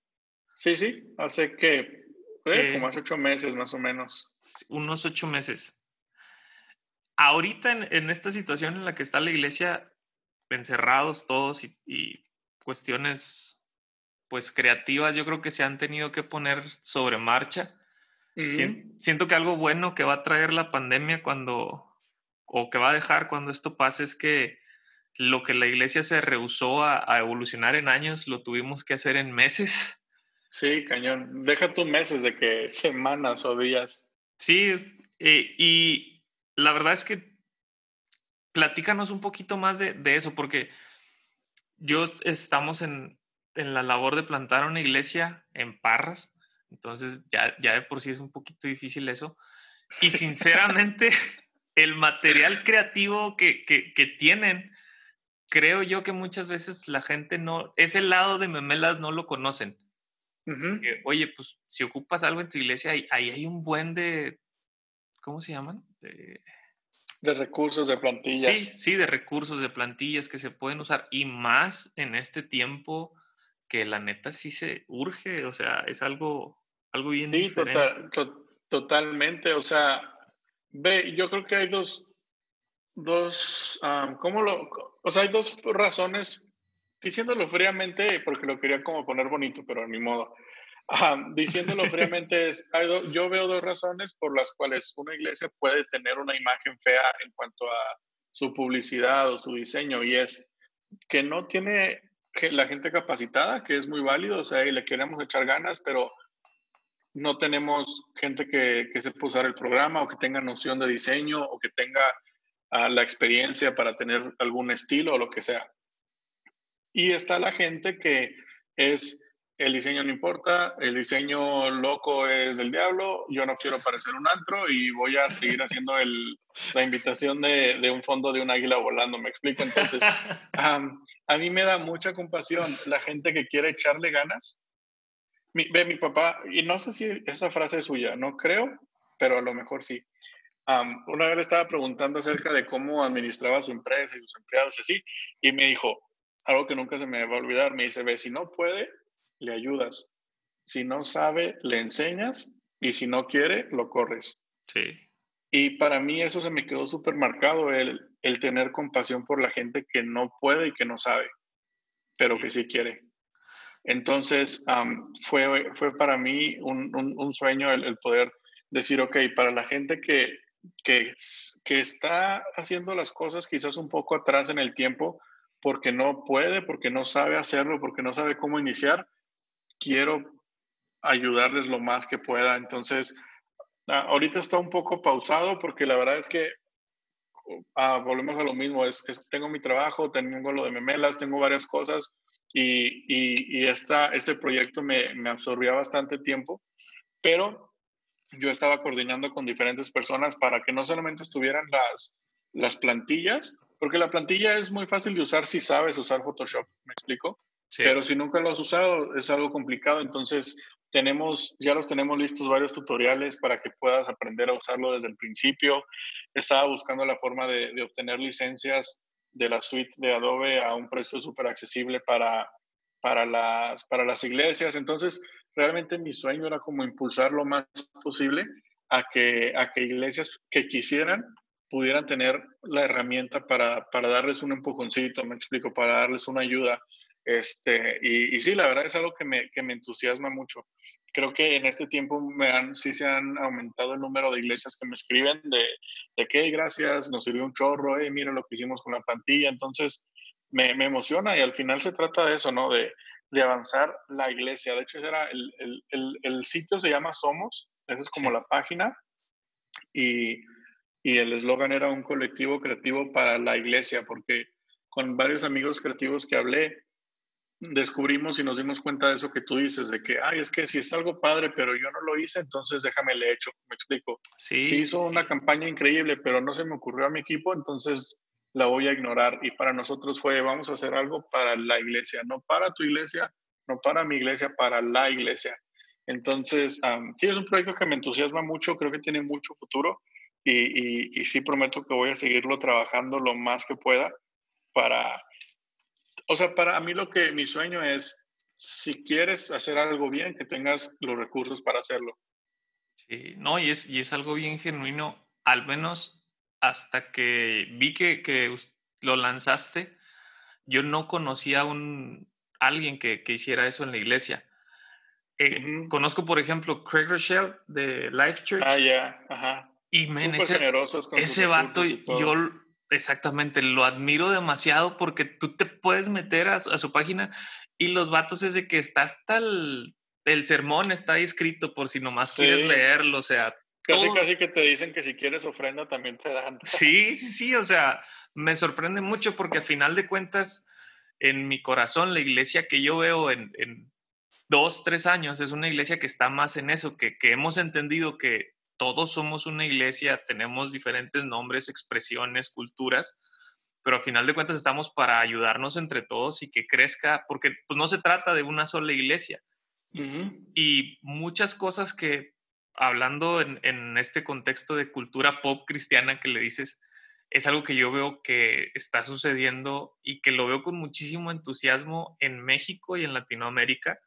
[SPEAKER 2] Sí, sí, hace que, eh, como hace ocho meses más o menos.
[SPEAKER 1] Unos ocho meses. Ahorita en, esta situación en la que está la iglesia, encerrados todos y, y cuestiones pues creativas, yo creo que se han tenido que poner sobre marcha Siento que algo bueno que va a traer la pandemia cuando, o que va a dejar cuando esto pase es que lo que la iglesia se rehusó a, evolucionar en años, lo tuvimos que hacer en meses.
[SPEAKER 2] Sí, cañón. Deja tus meses de que semanas o días.
[SPEAKER 1] Sí, eh, y la verdad es que platícanos un poquito más de, de eso, porque yo estamos en, en, la labor de plantar una iglesia en Parras entonces ya, ya de por sí es un poquito difícil eso. Y sinceramente, <laughs> el material creativo que, que, que, tienen, creo yo que muchas veces la gente no, ese lado de memelas no lo conocen. Oye, pues si ocupas algo en tu iglesia, ahí, ahí hay un buen de, ¿cómo se llaman?
[SPEAKER 2] De, de recursos, de plantillas.
[SPEAKER 1] Sí, sí, de recursos, de plantillas que se pueden usar y más en este tiempo que la neta sí se urge, o sea, es algo algo bien sí,
[SPEAKER 2] totalmente. O sea, ve, yo creo que hay dos, dos, ¿cómo lo? O sea, hay dos razones, diciéndolo fríamente, porque lo quería como poner bonito, pero ni modo. diciéndolo <laughs> fríamente, es, yo veo dos razones por las cuales una iglesia puede tener una imagen fea en cuanto a su publicidad o su diseño, y es que no tiene la gente capacitada, que es muy válido, o sea, y le queremos echar ganas, pero no tenemos gente que, que sepa usar el programa o que tenga noción de diseño o que tenga ah, la experiencia para tener algún estilo o lo que sea. Y está la gente que es el diseño no importa, el diseño loco es del diablo, yo no quiero parecer un antro y voy a seguir haciendo el, la invitación de, de, un fondo de un águila volando, me explico. Entonces, <laughs> a mí me da mucha compasión la gente que quiere echarle ganas. Mi, ve, mi papá, y no sé si esa frase es suya, no creo, pero a lo mejor sí. una vez le estaba preguntando acerca de cómo administraba su empresa y sus empleados y así, y me dijo, algo que nunca se me va a olvidar, me dice, ve, si no puede, le ayudas. Si no sabe, le enseñas y si no quiere, lo corres.
[SPEAKER 1] Sí.
[SPEAKER 2] Y para mí eso se me quedó súper marcado, el, el, tener compasión por la gente que no puede y que no sabe, pero que sí quiere. Entonces, fue, fue para mí un, un, sueño el, el, poder decir, ok, para la gente que, que, que está haciendo las cosas quizás un poco atrás en el tiempo, porque no puede, porque no sabe hacerlo, porque no sabe cómo iniciar, quiero ayudarles lo más que pueda. Entonces, ah, ahorita está un poco pausado porque la verdad es que ah, volvemos a lo mismo, es, que tengo mi trabajo, tengo lo de memelas, tengo varias cosas y, y, este proyecto me, me absorbía bastante tiempo, pero yo estaba coordinando con diferentes personas para que no solamente estuvieran las, las plantillas, porque la plantilla es muy fácil de usar si sabes usar Photoshop, ¿me explico? Pero si nunca lo has usado, es algo complicado. Entonces, tenemos, ya los tenemos listos varios tutoriales para que puedas aprender a usarlo desde el principio. Estaba buscando la forma de, de obtener licencias de la suite de Adobe a un precio súper accesible para, para, las, para las iglesias. Entonces, realmente mi sueño era como impulsar lo más posible a que, a que iglesias que quisieran pudieran tener la herramienta para, para darles un empujoncito, me explico, para darles una ayuda este, y, sí, la verdad es algo que me, que me, entusiasma mucho. Creo que en este tiempo me han, sí se han aumentado el número de iglesias que me escriben de, de que gracias, nos sirvió un chorro, eh, mira lo que hicimos con la plantilla. Entonces, me, me, emociona y al final se trata de eso, ¿no? De, de avanzar la iglesia. De hecho, era el, el, el, sitio se llama Somos, esa es como la página. Y, y el eslogan era un colectivo creativo para la iglesia, porque con varios amigos creativos que hablé, descubrimos y nos dimos cuenta de eso que tú dices, de que, ay, es que si es algo padre, pero yo no lo hice, entonces déjame le hecho, me explico.
[SPEAKER 1] Sí.
[SPEAKER 2] Hizo una campaña increíble, pero no se me ocurrió a mi equipo, entonces la voy a ignorar. Y para nosotros fue, vamos a hacer algo para la iglesia, no para tu iglesia, no para mi iglesia, para la iglesia. Entonces, sí, es un proyecto que me entusiasma mucho, creo que tiene mucho futuro y, y, y sí prometo que voy a seguirlo trabajando lo más que pueda para o sea, para mí lo que mi sueño es, si quieres hacer algo bien, que tengas los recursos para hacerlo.
[SPEAKER 1] Sí, no, y es, y es algo bien genuino, al menos hasta que vi que, que lo lanzaste, yo no conocía a un, alguien que, que hiciera eso en la iglesia. Eh, conozco, por ejemplo, Craig Rochelle de Life Church.
[SPEAKER 2] Ah, ya, ajá.
[SPEAKER 1] Y men, ese, ese vato, yo Exactamente, lo admiro demasiado porque tú te puedes meter a, su página y los vatos es de que está hasta el, sermón, está ahí escrito por si nomás quieres leerlo, o sea.
[SPEAKER 2] Casi, casi que te dicen que si quieres ofrenda también te dan. <laughs>
[SPEAKER 1] Sí, sí, sí, o sea, me sorprende mucho porque al final de cuentas, en mi corazón, la iglesia que yo veo en, en dos, tres años es una iglesia que está más en eso, que, que hemos entendido que todos somos una iglesia, tenemos diferentes nombres, expresiones, culturas, pero al final de cuentas estamos para ayudarnos entre todos y que crezca, porque pues, no se trata de una sola iglesia. Y muchas cosas que, hablando en, en, este contexto de cultura pop cristiana que le dices, es algo que yo veo que está sucediendo y que lo veo con muchísimo entusiasmo en México y en Latinoamérica,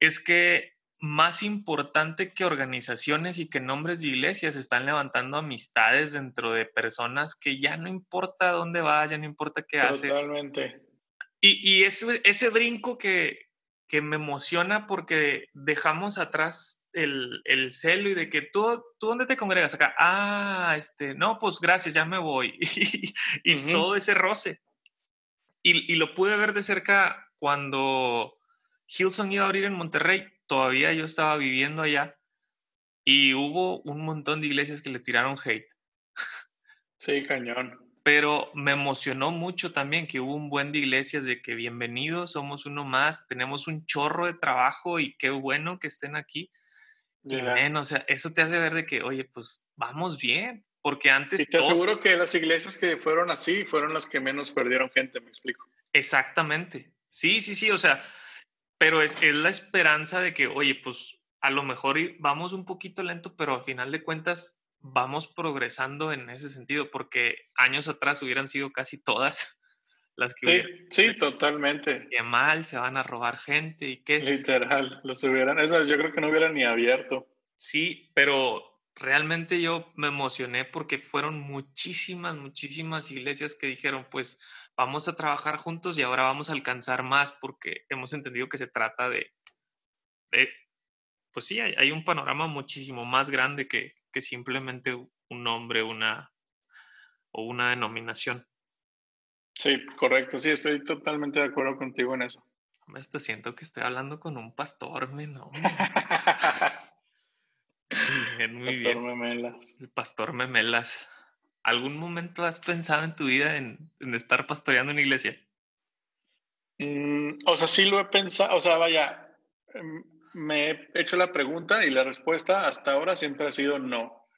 [SPEAKER 1] es que más importante que organizaciones y que nombres de iglesias están levantando amistades dentro de personas que ya no importa dónde vayas, no importa qué haces.
[SPEAKER 2] Totalmente.
[SPEAKER 1] Y, y ese, ese brinco que, que me emociona porque dejamos atrás el, el celo y de que tú, tú dónde te congregas acá. Ah, este, no, pues gracias, ya me voy. <laughs> y todo ese roce. Y, y, lo pude ver de cerca cuando Hilson iba a abrir en Monterrey. Todavía yo estaba viviendo allá y hubo un montón de iglesias que le tiraron hate.
[SPEAKER 2] Sí, cañón
[SPEAKER 1] pero me emocionó mucho también que hubo un buen de iglesias de que bienvenidos, somos uno más, tenemos un chorro de trabajo y qué bueno que estén aquí. Y menos, o sea, eso te hace ver de que, oye, pues vamos bien, porque antes...
[SPEAKER 2] Y te aseguro que las iglesias que fueron así fueron las que menos perdieron gente, me explico.
[SPEAKER 1] Exactamente, sí, sí, sí, o sea, pero es, es la esperanza de que, oye, pues a lo mejor vamos un poquito lento, pero al final de cuentas vamos progresando en ese sentido, porque años atrás hubieran sido casi todas <laughs> las
[SPEAKER 2] que... Sí, sí, totalmente.
[SPEAKER 1] Qué mal, se van a robar gente y qué...
[SPEAKER 2] Literal, los hubieran, eso yo creo que no hubieran ni abierto.
[SPEAKER 1] Sí, pero realmente yo me emocioné porque fueron muchísimas, muchísimas iglesias que dijeron, pues vamos a trabajar juntos y ahora vamos a alcanzar más porque hemos entendido que se trata de, de pues sí, hay, un panorama muchísimo más grande que, simplemente un nombre, una o una denominación.
[SPEAKER 2] Sí, correcto, sí, estoy totalmente de acuerdo contigo en eso.
[SPEAKER 1] Hasta siento que estoy hablando con un pastor, ¿no? <laughs> muy pastor Memelas. El pastor Memelas. ¿Algún momento has pensado en tu vida en, estar pastoreando en iglesia?
[SPEAKER 2] Mm, o sea, sí lo he pensado, o sea, vaya, em, me he hecho la pregunta y la respuesta hasta ahora siempre ha sido no.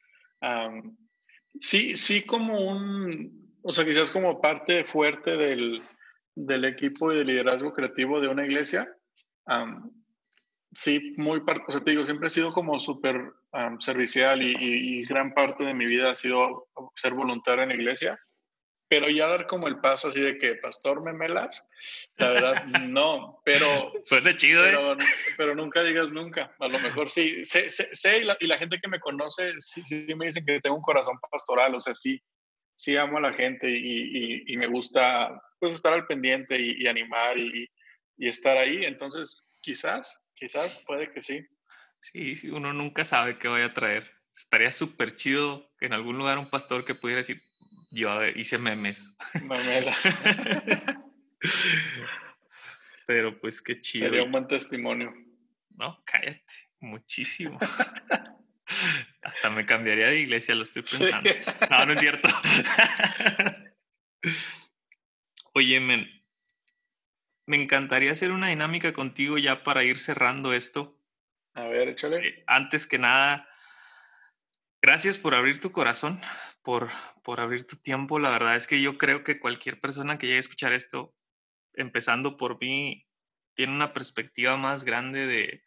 [SPEAKER 2] sí, sí como un, o sea, quizás como parte fuerte del, del equipo y del liderazgo creativo de una iglesia. Sí, muy parte, o sea, te digo, siempre he sido como súper servicial y, y, gran parte de mi vida ha sido ser voluntario en la iglesia. Pero ya dar como el paso así de que pastor memelas, la verdad <laughs> no, pero...
[SPEAKER 1] Suena chido,
[SPEAKER 2] pero, ¿eh? Pero nunca digas nunca, a lo mejor sí. Sé, sé, y, la, gente que me conoce sí, sí, me dicen que tengo un corazón pastoral, o sea, sí, sí amo a la gente y, y, me gusta pues estar al pendiente y, animar y, estar ahí, entonces quizás, quizás puede que sí.
[SPEAKER 1] Sí, sí, uno nunca sabe qué vaya a traer. Estaría súper chido que en algún lugar un pastor que pudiera decir, yo hice memes. <laughs> Pero pues qué chido.
[SPEAKER 2] Sería un buen testimonio.
[SPEAKER 1] No, cállate, muchísimo. <laughs> Hasta me cambiaría de iglesia, lo estoy pensando. No, no es cierto. <laughs> Oye, men, me encantaría hacer una dinámica contigo ya para ir cerrando esto.
[SPEAKER 2] A ver, échale.
[SPEAKER 1] Eh, antes que nada, gracias por abrir tu corazón por, por abrir tu tiempo. La verdad es que yo creo que cualquier persona que llegue a escuchar esto, empezando por mí, tiene una perspectiva más grande de,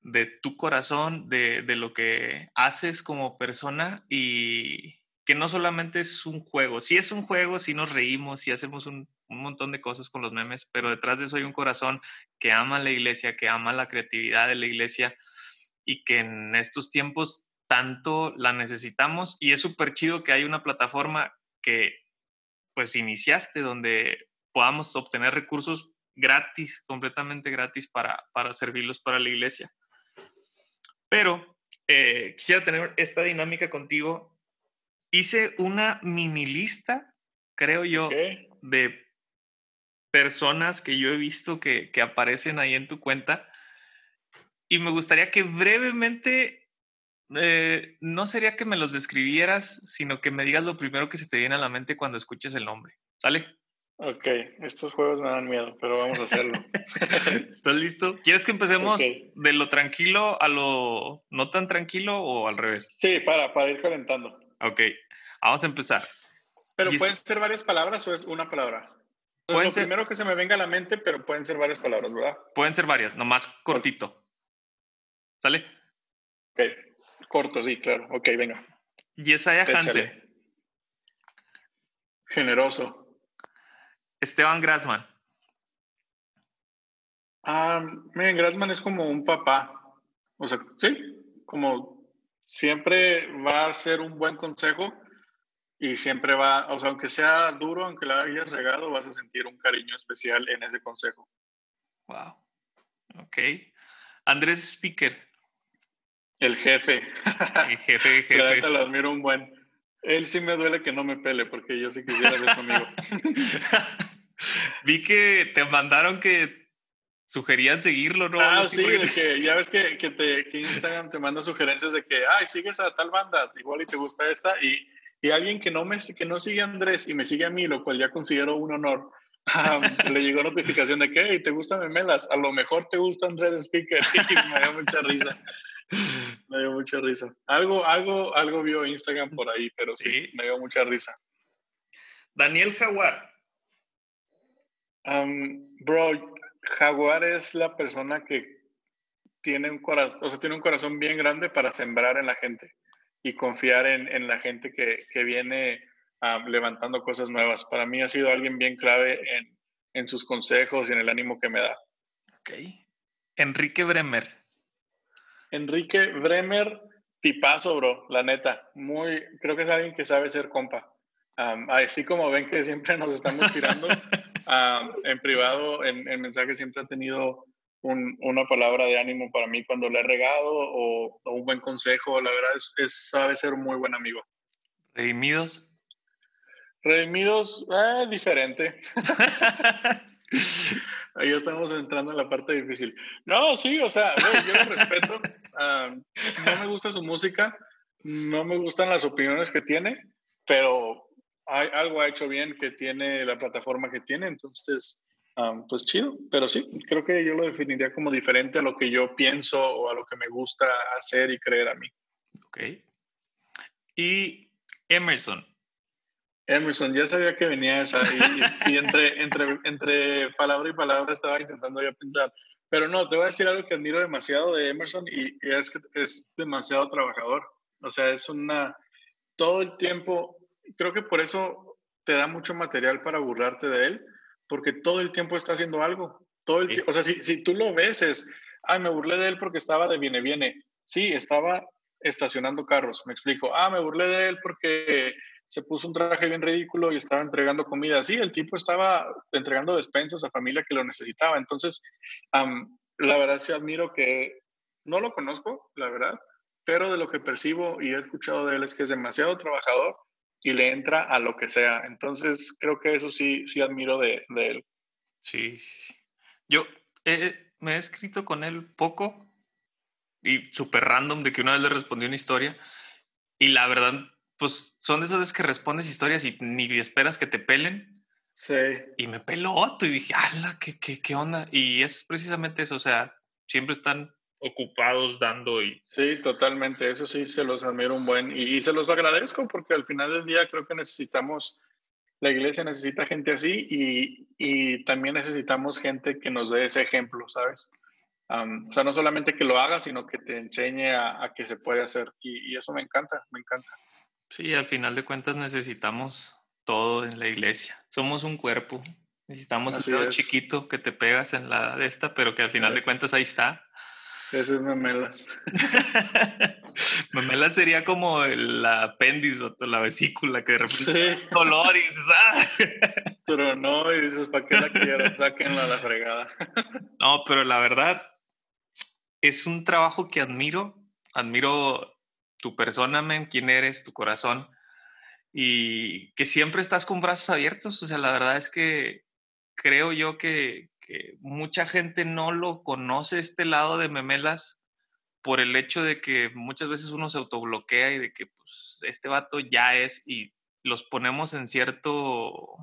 [SPEAKER 1] de tu corazón, de, de, lo que haces como persona y que no solamente es un juego. Sí es un juego, sí nos reímos, sí hacemos un, un montón de cosas con los memes, pero detrás de eso hay un corazón que ama la iglesia, que ama la creatividad de la iglesia y que en estos tiempos tanto la necesitamos y es súper chido que hay una plataforma que pues iniciaste donde podamos obtener recursos gratis, completamente gratis para, para servirlos para la iglesia. Pero eh, quisiera tener esta dinámica contigo. Hice una mini lista, creo yo, de personas que yo he visto que, que aparecen ahí en tu cuenta. Y me gustaría que brevemente eh, no sería que me los describieras, sino que me digas lo primero que se te viene a la mente cuando escuches el nombre. ¿Sale?
[SPEAKER 2] Ok, estos juegos me dan miedo, pero vamos a hacerlo. <laughs>
[SPEAKER 1] ¿Estás listo? ¿Quieres que empecemos de lo tranquilo a lo no tan tranquilo o al revés?
[SPEAKER 2] Sí, para, para ir calentando.
[SPEAKER 1] Ok, vamos a empezar.
[SPEAKER 2] ¿Pero pueden ser varias palabras o es una palabra? Es lo primero que se me venga a la mente, pero pueden ser varias palabras, ¿verdad?
[SPEAKER 1] Pueden ser varias, nomás cortito. ¿Sale?
[SPEAKER 2] Ok. Corto, sí, claro. Ok, venga.
[SPEAKER 1] Yesaya Hansen.
[SPEAKER 2] Generoso.
[SPEAKER 1] Esteban Grassman.
[SPEAKER 2] Ah, miren, Grassman es como un papá. O sea, sí, como siempre va a ser un buen consejo y siempre va, o sea, aunque sea duro, aunque la hayas regado, vas a sentir un cariño especial en ese consejo.
[SPEAKER 1] Wow. Ok. Andrés Speaker.
[SPEAKER 2] El jefe.
[SPEAKER 1] El jefe de <laughs> jefes.
[SPEAKER 2] lo admiro un buen. Él sí me duele que no me pele porque yo sí quisiera ser su amigo. <laughs>
[SPEAKER 1] Vi que te mandaron que sugerían seguirlo, ¿no?
[SPEAKER 2] Ah, sí, de que ya ves que, que, te, que Instagram te manda sugerencias de que, ay, sigues a tal banda, igual y te gusta esta, y, y alguien que no, me, que no sigue a Andrés y me sigue a mí, lo cual ya considero un honor, <laughs> le llegó notificación de que, hey, ¿te gustan memelas? A lo mejor te gusta Andrés Speaker. <laughs> y me dio mucha risa. Me dio mucha risa. Algo, algo, algo vio Instagram por ahí, pero sí, me dio mucha risa.
[SPEAKER 1] Daniel Jaguar.
[SPEAKER 2] bro, Jaguar es la persona que tiene un corazón, o sea, tiene un corazón bien grande para sembrar en la gente y confiar en, en la gente que, que viene levantando cosas nuevas. Para mí ha sido alguien bien clave en, en sus consejos y en el ánimo que me da.
[SPEAKER 1] Ok. Enrique Bremer.
[SPEAKER 2] Enrique Bremer, tipazo, bro, la neta. Muy, creo que es alguien que sabe ser compa. así como ven que siempre nos estamos tirando <laughs> en privado, en, en, mensaje siempre ha tenido una palabra de ánimo para mí cuando le he regado o, un buen consejo. La verdad es, sabe ser un muy buen amigo.
[SPEAKER 1] Redimidos.
[SPEAKER 2] Redimidos, eh, diferente. <laughs> Ahí estamos entrando en la parte difícil. No, sí, o sea, yo lo respeto. <laughs> no me gusta su música, no me gustan las opiniones que tiene, pero hay, algo ha hecho bien que tiene la plataforma que tiene, entonces, pues chido. Pero sí, creo que yo lo definiría como diferente a lo que yo pienso o a lo que me gusta hacer y creer a mí.
[SPEAKER 1] Ok. Y Emerson,
[SPEAKER 2] Emerson, ya sabía que venía esa y, entre, entre, entre palabra y palabra estaba intentando ya pensar. Pero no, te voy a decir algo que admiro demasiado de Emerson y, es que es demasiado trabajador. O sea, es una... Todo el tiempo, creo que por eso te da mucho material para burlarte de él, porque todo el tiempo está haciendo algo. Todo el O sea, si, si tú lo ves es, ay, me burlé de él porque estaba de viene, viene. Sí, estaba estacionando carros, me explico. Ah, me burlé de él porque se puso un traje bien ridículo y estaba entregando comida. Sí, el tipo estaba entregando despensas a familia que lo necesitaba. Entonces, la verdad sí admiro que no lo conozco, la verdad, pero de lo que percibo y he escuchado de él es que es demasiado trabajador y le entra a lo que sea. Entonces, creo que eso sí, sí admiro de, él.
[SPEAKER 1] Sí, sí. Yo me he escrito con él poco y súper random de que una vez le respondí una historia y la verdad pues son de esas veces que respondes historias y ni esperas que te pelen.
[SPEAKER 2] Sí.
[SPEAKER 1] Y me peló y dije, ¡hala! ¿qué, qué, qué onda? Y es precisamente eso, o sea, siempre están ocupados dando y...
[SPEAKER 2] Sí, totalmente, eso sí se los admiro un buen y, se los agradezco porque al final del día creo que necesitamos, la iglesia necesita gente así y, y también necesitamos gente que nos dé ese ejemplo, ¿sabes? o sea, no solamente que lo haga, sino que te enseñe a, a que se puede hacer y, y eso me encanta, me encanta.
[SPEAKER 1] Sí, al final de cuentas necesitamos todo en la iglesia. Somos un cuerpo. Necesitamos un dedo chiquito que te pegas en la de esta, pero que al final de cuentas ahí está.
[SPEAKER 2] Eso es memelas. <laughs>
[SPEAKER 1] memelas sería como el apéndice o la vesícula que de repente sí. dolor y dices, ¡ah! <laughs>
[SPEAKER 2] Pero no, y dices, ¿para qué la quiero? Sáquenla a la fregada. <laughs>
[SPEAKER 1] no, pero la verdad es un trabajo que admiro. Admiro tu persona, men, quién eres, tu corazón, y que siempre estás con brazos abiertos. O sea, la verdad es que creo yo que, mucha gente no lo conoce este lado de memelas por el hecho de que muchas veces uno se autobloquea y de que pues, este vato ya es y los ponemos en cierto...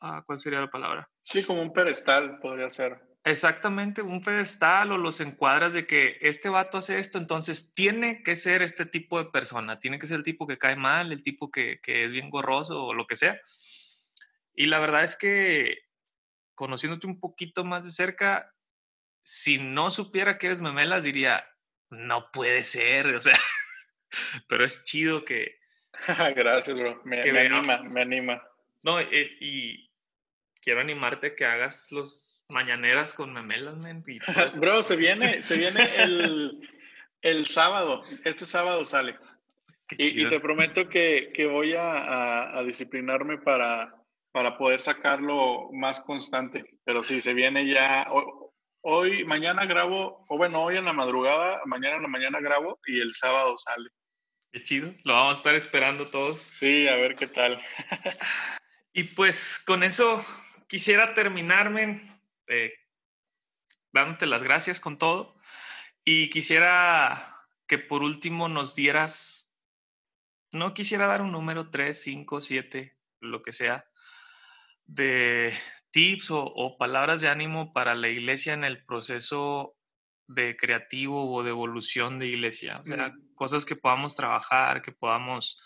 [SPEAKER 1] Ah, ¿Cuál sería la palabra?
[SPEAKER 2] Sí, como un pedestal podría ser.
[SPEAKER 1] Exactamente, un pedestal o los encuadras de que este vato hace esto, entonces tiene que ser este tipo de persona, tiene que ser el tipo que cae mal, el tipo que, es bien gorroso o lo que sea. Y la verdad es que conociéndote un poquito más de cerca, si no supiera que eres memelas, diría, no puede ser, o sea, <laughs> pero es chido que... <laughs>
[SPEAKER 2] Gracias, bro, me, anima, me anima.
[SPEAKER 1] No, eh, y quiero animarte a que hagas los mañaneras con memelas, men. <laughs>
[SPEAKER 2] Bro, se viene, se viene el, el, sábado. Este sábado sale. Y, te prometo que, que voy a, a, disciplinarme para, para poder sacarlo más constante. Pero sí, se viene ya. hoy, mañana grabo, o bueno, hoy en la madrugada, mañana en la mañana grabo y el sábado sale.
[SPEAKER 1] Qué chido, lo vamos a estar esperando todos.
[SPEAKER 2] Sí, a ver qué tal.
[SPEAKER 1] y pues con eso quisiera terminarme eh, dándote las gracias con todo y quisiera que por último nos dieras, no quisiera dar un número 3, 5, 7, lo que sea, de tips o, palabras de ánimo para la iglesia en el proceso de creativo o de evolución de iglesia. O sea, mm. cosas que podamos trabajar, que podamos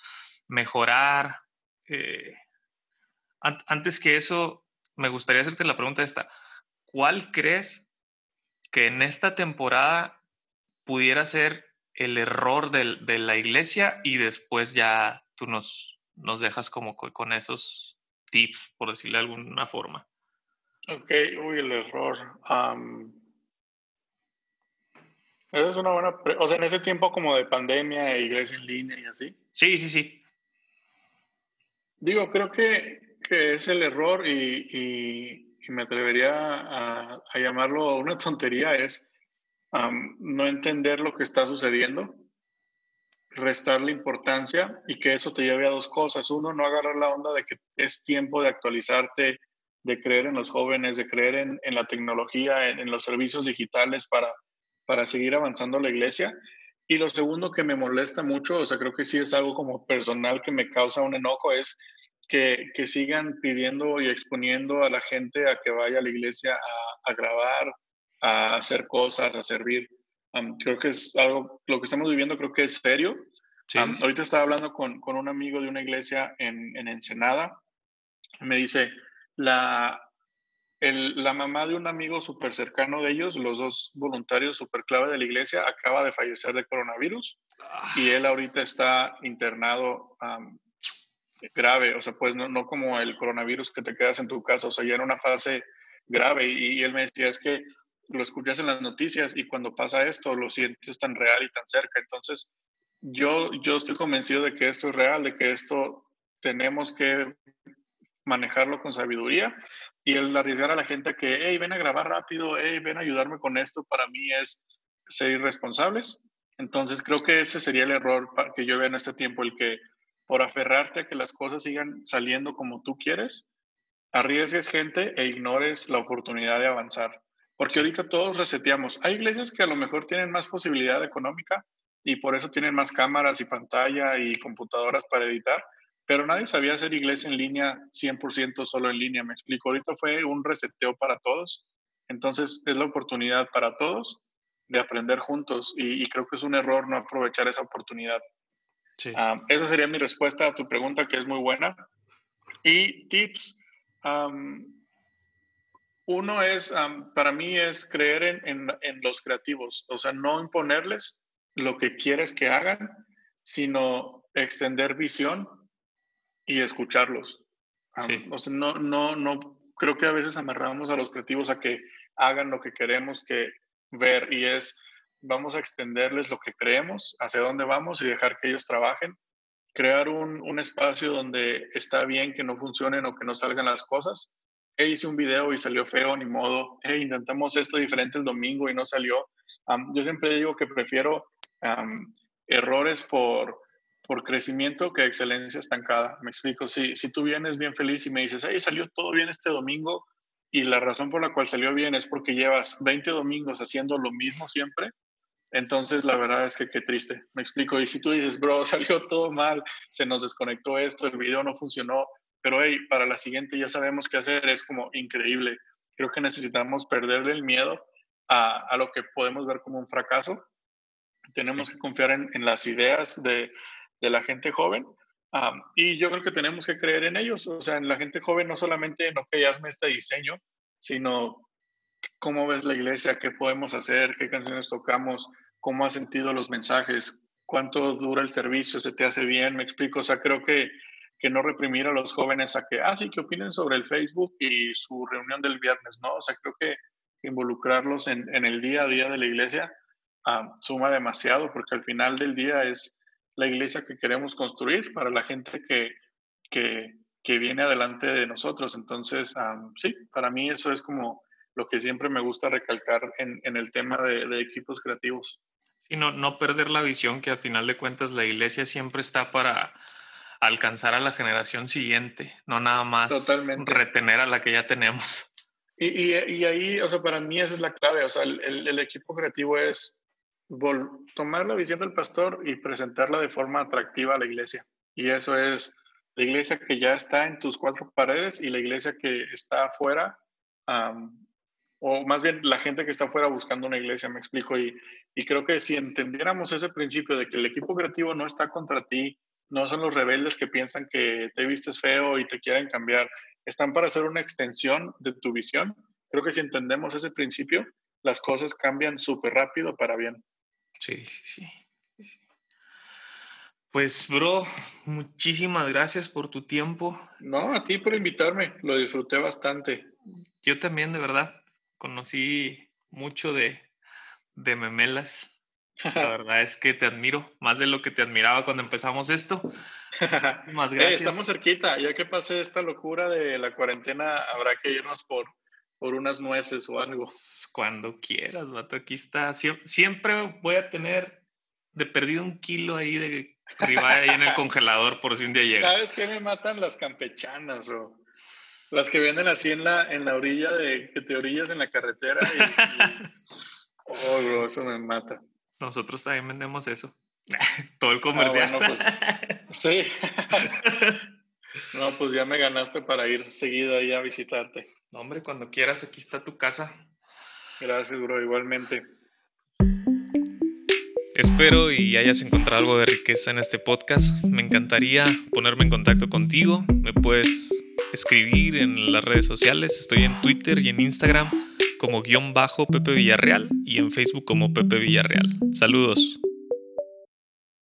[SPEAKER 1] mejorar. Eh, antes que eso, me gustaría hacerte la pregunta esta. ¿Cuál crees que en esta temporada pudiera ser el error de, la iglesia y después ya tú nos, nos dejas como con esos tips, por decirlo de alguna forma.
[SPEAKER 2] Ok, uy, el error. esa es una buena. O sea, en ese tiempo como de pandemia e iglesia en línea y así.
[SPEAKER 1] Sí, sí, sí.
[SPEAKER 2] Digo, creo que, que es el error y, y, me atrevería a, a, llamarlo una tontería, es no entender lo que está sucediendo, restarle importancia y que eso te lleve a dos cosas. Uno, no agarrar la onda de que es tiempo de actualizarte, de creer en los jóvenes, de creer en, la tecnología, en, en, los servicios digitales para, para seguir avanzando la iglesia. Y lo segundo que me molesta mucho, o sea, creo que sí es algo como personal que me causa un enojo, es que, que sigan pidiendo y exponiendo a la gente a que vaya a la iglesia a, a grabar, a hacer cosas, a servir. Creo que es algo, lo que estamos viviendo creo que es serio. ahorita estaba hablando con, con, un amigo de una iglesia en, en Ensenada. Me dice, la, el, la mamá de un amigo súper cercano de ellos, los dos voluntarios súper clave de la iglesia, acaba de fallecer de coronavirus y él ahorita está internado grave, o sea, pues no, no como el coronavirus que te quedas en tu casa, o sea, ya en una fase grave. Y, y él me decía, es que lo escuchas en las noticias y cuando pasa esto lo sientes tan real y tan cerca. Entonces, yo, yo estoy convencido de que esto es real, de que esto tenemos que manejarlo con sabiduría y el arriesgar a la gente que, hey, ven a grabar rápido, hey, ven a ayudarme con esto, para mí es ser irresponsables. Entonces, creo que ese sería el error que yo veo en este tiempo, el que por aferrarte a que las cosas sigan saliendo como tú quieres, arriesgues gente e ignores la oportunidad de avanzar. Porque ahorita todos reseteamos. Hay iglesias que a lo mejor tienen más posibilidad económica y por eso tienen más cámaras y pantalla y computadoras para editar, pero nadie sabía hacer iglesia en línea 100% solo en línea, me explico. Ahorita fue un reseteo para todos, entonces es la oportunidad para todos de aprender juntos y, creo que es un error no aprovechar esa oportunidad. Sí. Ah, esa sería mi respuesta a tu pregunta, que es muy buena. Y tips, uno es, para mí, es creer en, los creativos, o sea, no imponerles lo que quieres que hagan, sino extender visión y escucharlos. O sea, no, no, no, creo que a veces amarramos a los creativos a que hagan lo que queremos que ver y es, vamos a extenderles lo que creemos, hacia dónde vamos y dejar que ellos trabajen, crear un, un espacio donde está bien que no funcionen o que no salgan las cosas hice un video y salió feo, ni modo, intentamos esto diferente el domingo y no salió. yo siempre digo que prefiero errores por, por crecimiento que excelencia estancada. Me explico, si, si tú vienes bien feliz y me dices, hey, salió todo bien este domingo y la razón por la cual salió bien es porque llevas 20 domingos haciendo lo mismo siempre, entonces la verdad es que qué triste. Me explico, y si tú dices, bro, <laughs> salió todo mal, se nos desconectó esto, el video no funcionó, pero hey, para la siguiente ya sabemos qué hacer, es como increíble. Creo que necesitamos perderle el miedo a, a lo que podemos ver como un fracaso. Tenemos que confiar en, en, las ideas de, de la gente joven y yo creo que tenemos que creer en ellos, o sea, en la gente joven, no solamente en, ok, hazme este diseño, sino cómo ves la iglesia, qué podemos hacer, qué canciones tocamos, cómo has sentido los mensajes, cuánto dura el servicio, se te hace bien, me explico, o sea, creo que que no reprimir a los jóvenes a que, ah, sí, que opinen sobre el Facebook y su reunión del viernes, ¿no? O sea, creo que involucrarlos en, en el día a día de la iglesia ah, suma demasiado, porque al final del día es la iglesia que queremos construir para la gente que, que, que viene adelante de nosotros. Entonces, ah, sí, para mí eso es como lo que siempre me gusta recalcar en, en el tema de, equipos creativos.
[SPEAKER 1] Y no, no perder la visión que al final de cuentas la iglesia siempre está para alcanzar a la generación siguiente, no nada más Totalmente. retener a la que ya tenemos.
[SPEAKER 2] Y, y, y, ahí, o sea, para mí esa es la clave, o sea, el, el, el equipo creativo es tomar la visión del pastor y presentarla de forma atractiva a la iglesia. Y eso es la iglesia que ya está en tus cuatro paredes y la iglesia que está afuera, o más bien la gente que está afuera buscando una iglesia, me explico. Y, y creo que si entendiéramos ese principio de que el equipo creativo no está contra ti, no son los rebeldes que piensan que te vistes feo y te quieren cambiar, están para hacer una extensión de tu visión. Creo que si entendemos ese principio, las cosas cambian súper rápido para bien.
[SPEAKER 1] Sí, sí, sí. Pues, bro, muchísimas gracias por tu tiempo.
[SPEAKER 2] No, a ti por invitarme, lo disfruté bastante.
[SPEAKER 1] Yo también, de verdad, conocí mucho de, de memelas. La <laughs> verdad es que te admiro más de lo que te admiraba cuando empezamos esto. <laughs>
[SPEAKER 2] Más gracias. estamos cerquita, ya que pasé esta locura de la cuarentena, habrá que irnos por, por unas nueces o algo.
[SPEAKER 1] Cuando quieras, vato, aquí está. Siempre voy a tener de perdido un kilo ahí de ribeye ahí en el <laughs> congelador por si un día llegas.
[SPEAKER 2] ¿Sabes qué me matan las campechanas o las que venden así en la, en la orilla de que te orillas en la carretera? oh, bro, eso me mata.
[SPEAKER 1] Nosotros también vendemos eso. <laughs> Todo el ah, comercial.
[SPEAKER 2] pues, <laughs> sí. <laughs> No, pues ya me ganaste para ir seguido ahí a visitarte.
[SPEAKER 1] No, hombre, cuando quieras, aquí está tu casa.
[SPEAKER 2] Gracias, bro, igualmente.
[SPEAKER 1] Espero y hayas encontrado algo de riqueza en este podcast. Me encantaría ponerme en contacto contigo. Me puedes escribir en las redes sociales. Estoy en Twitter y en Instagram como guion bajo Pepe Villarreal y en Facebook como Pepe Villarreal. Saludos.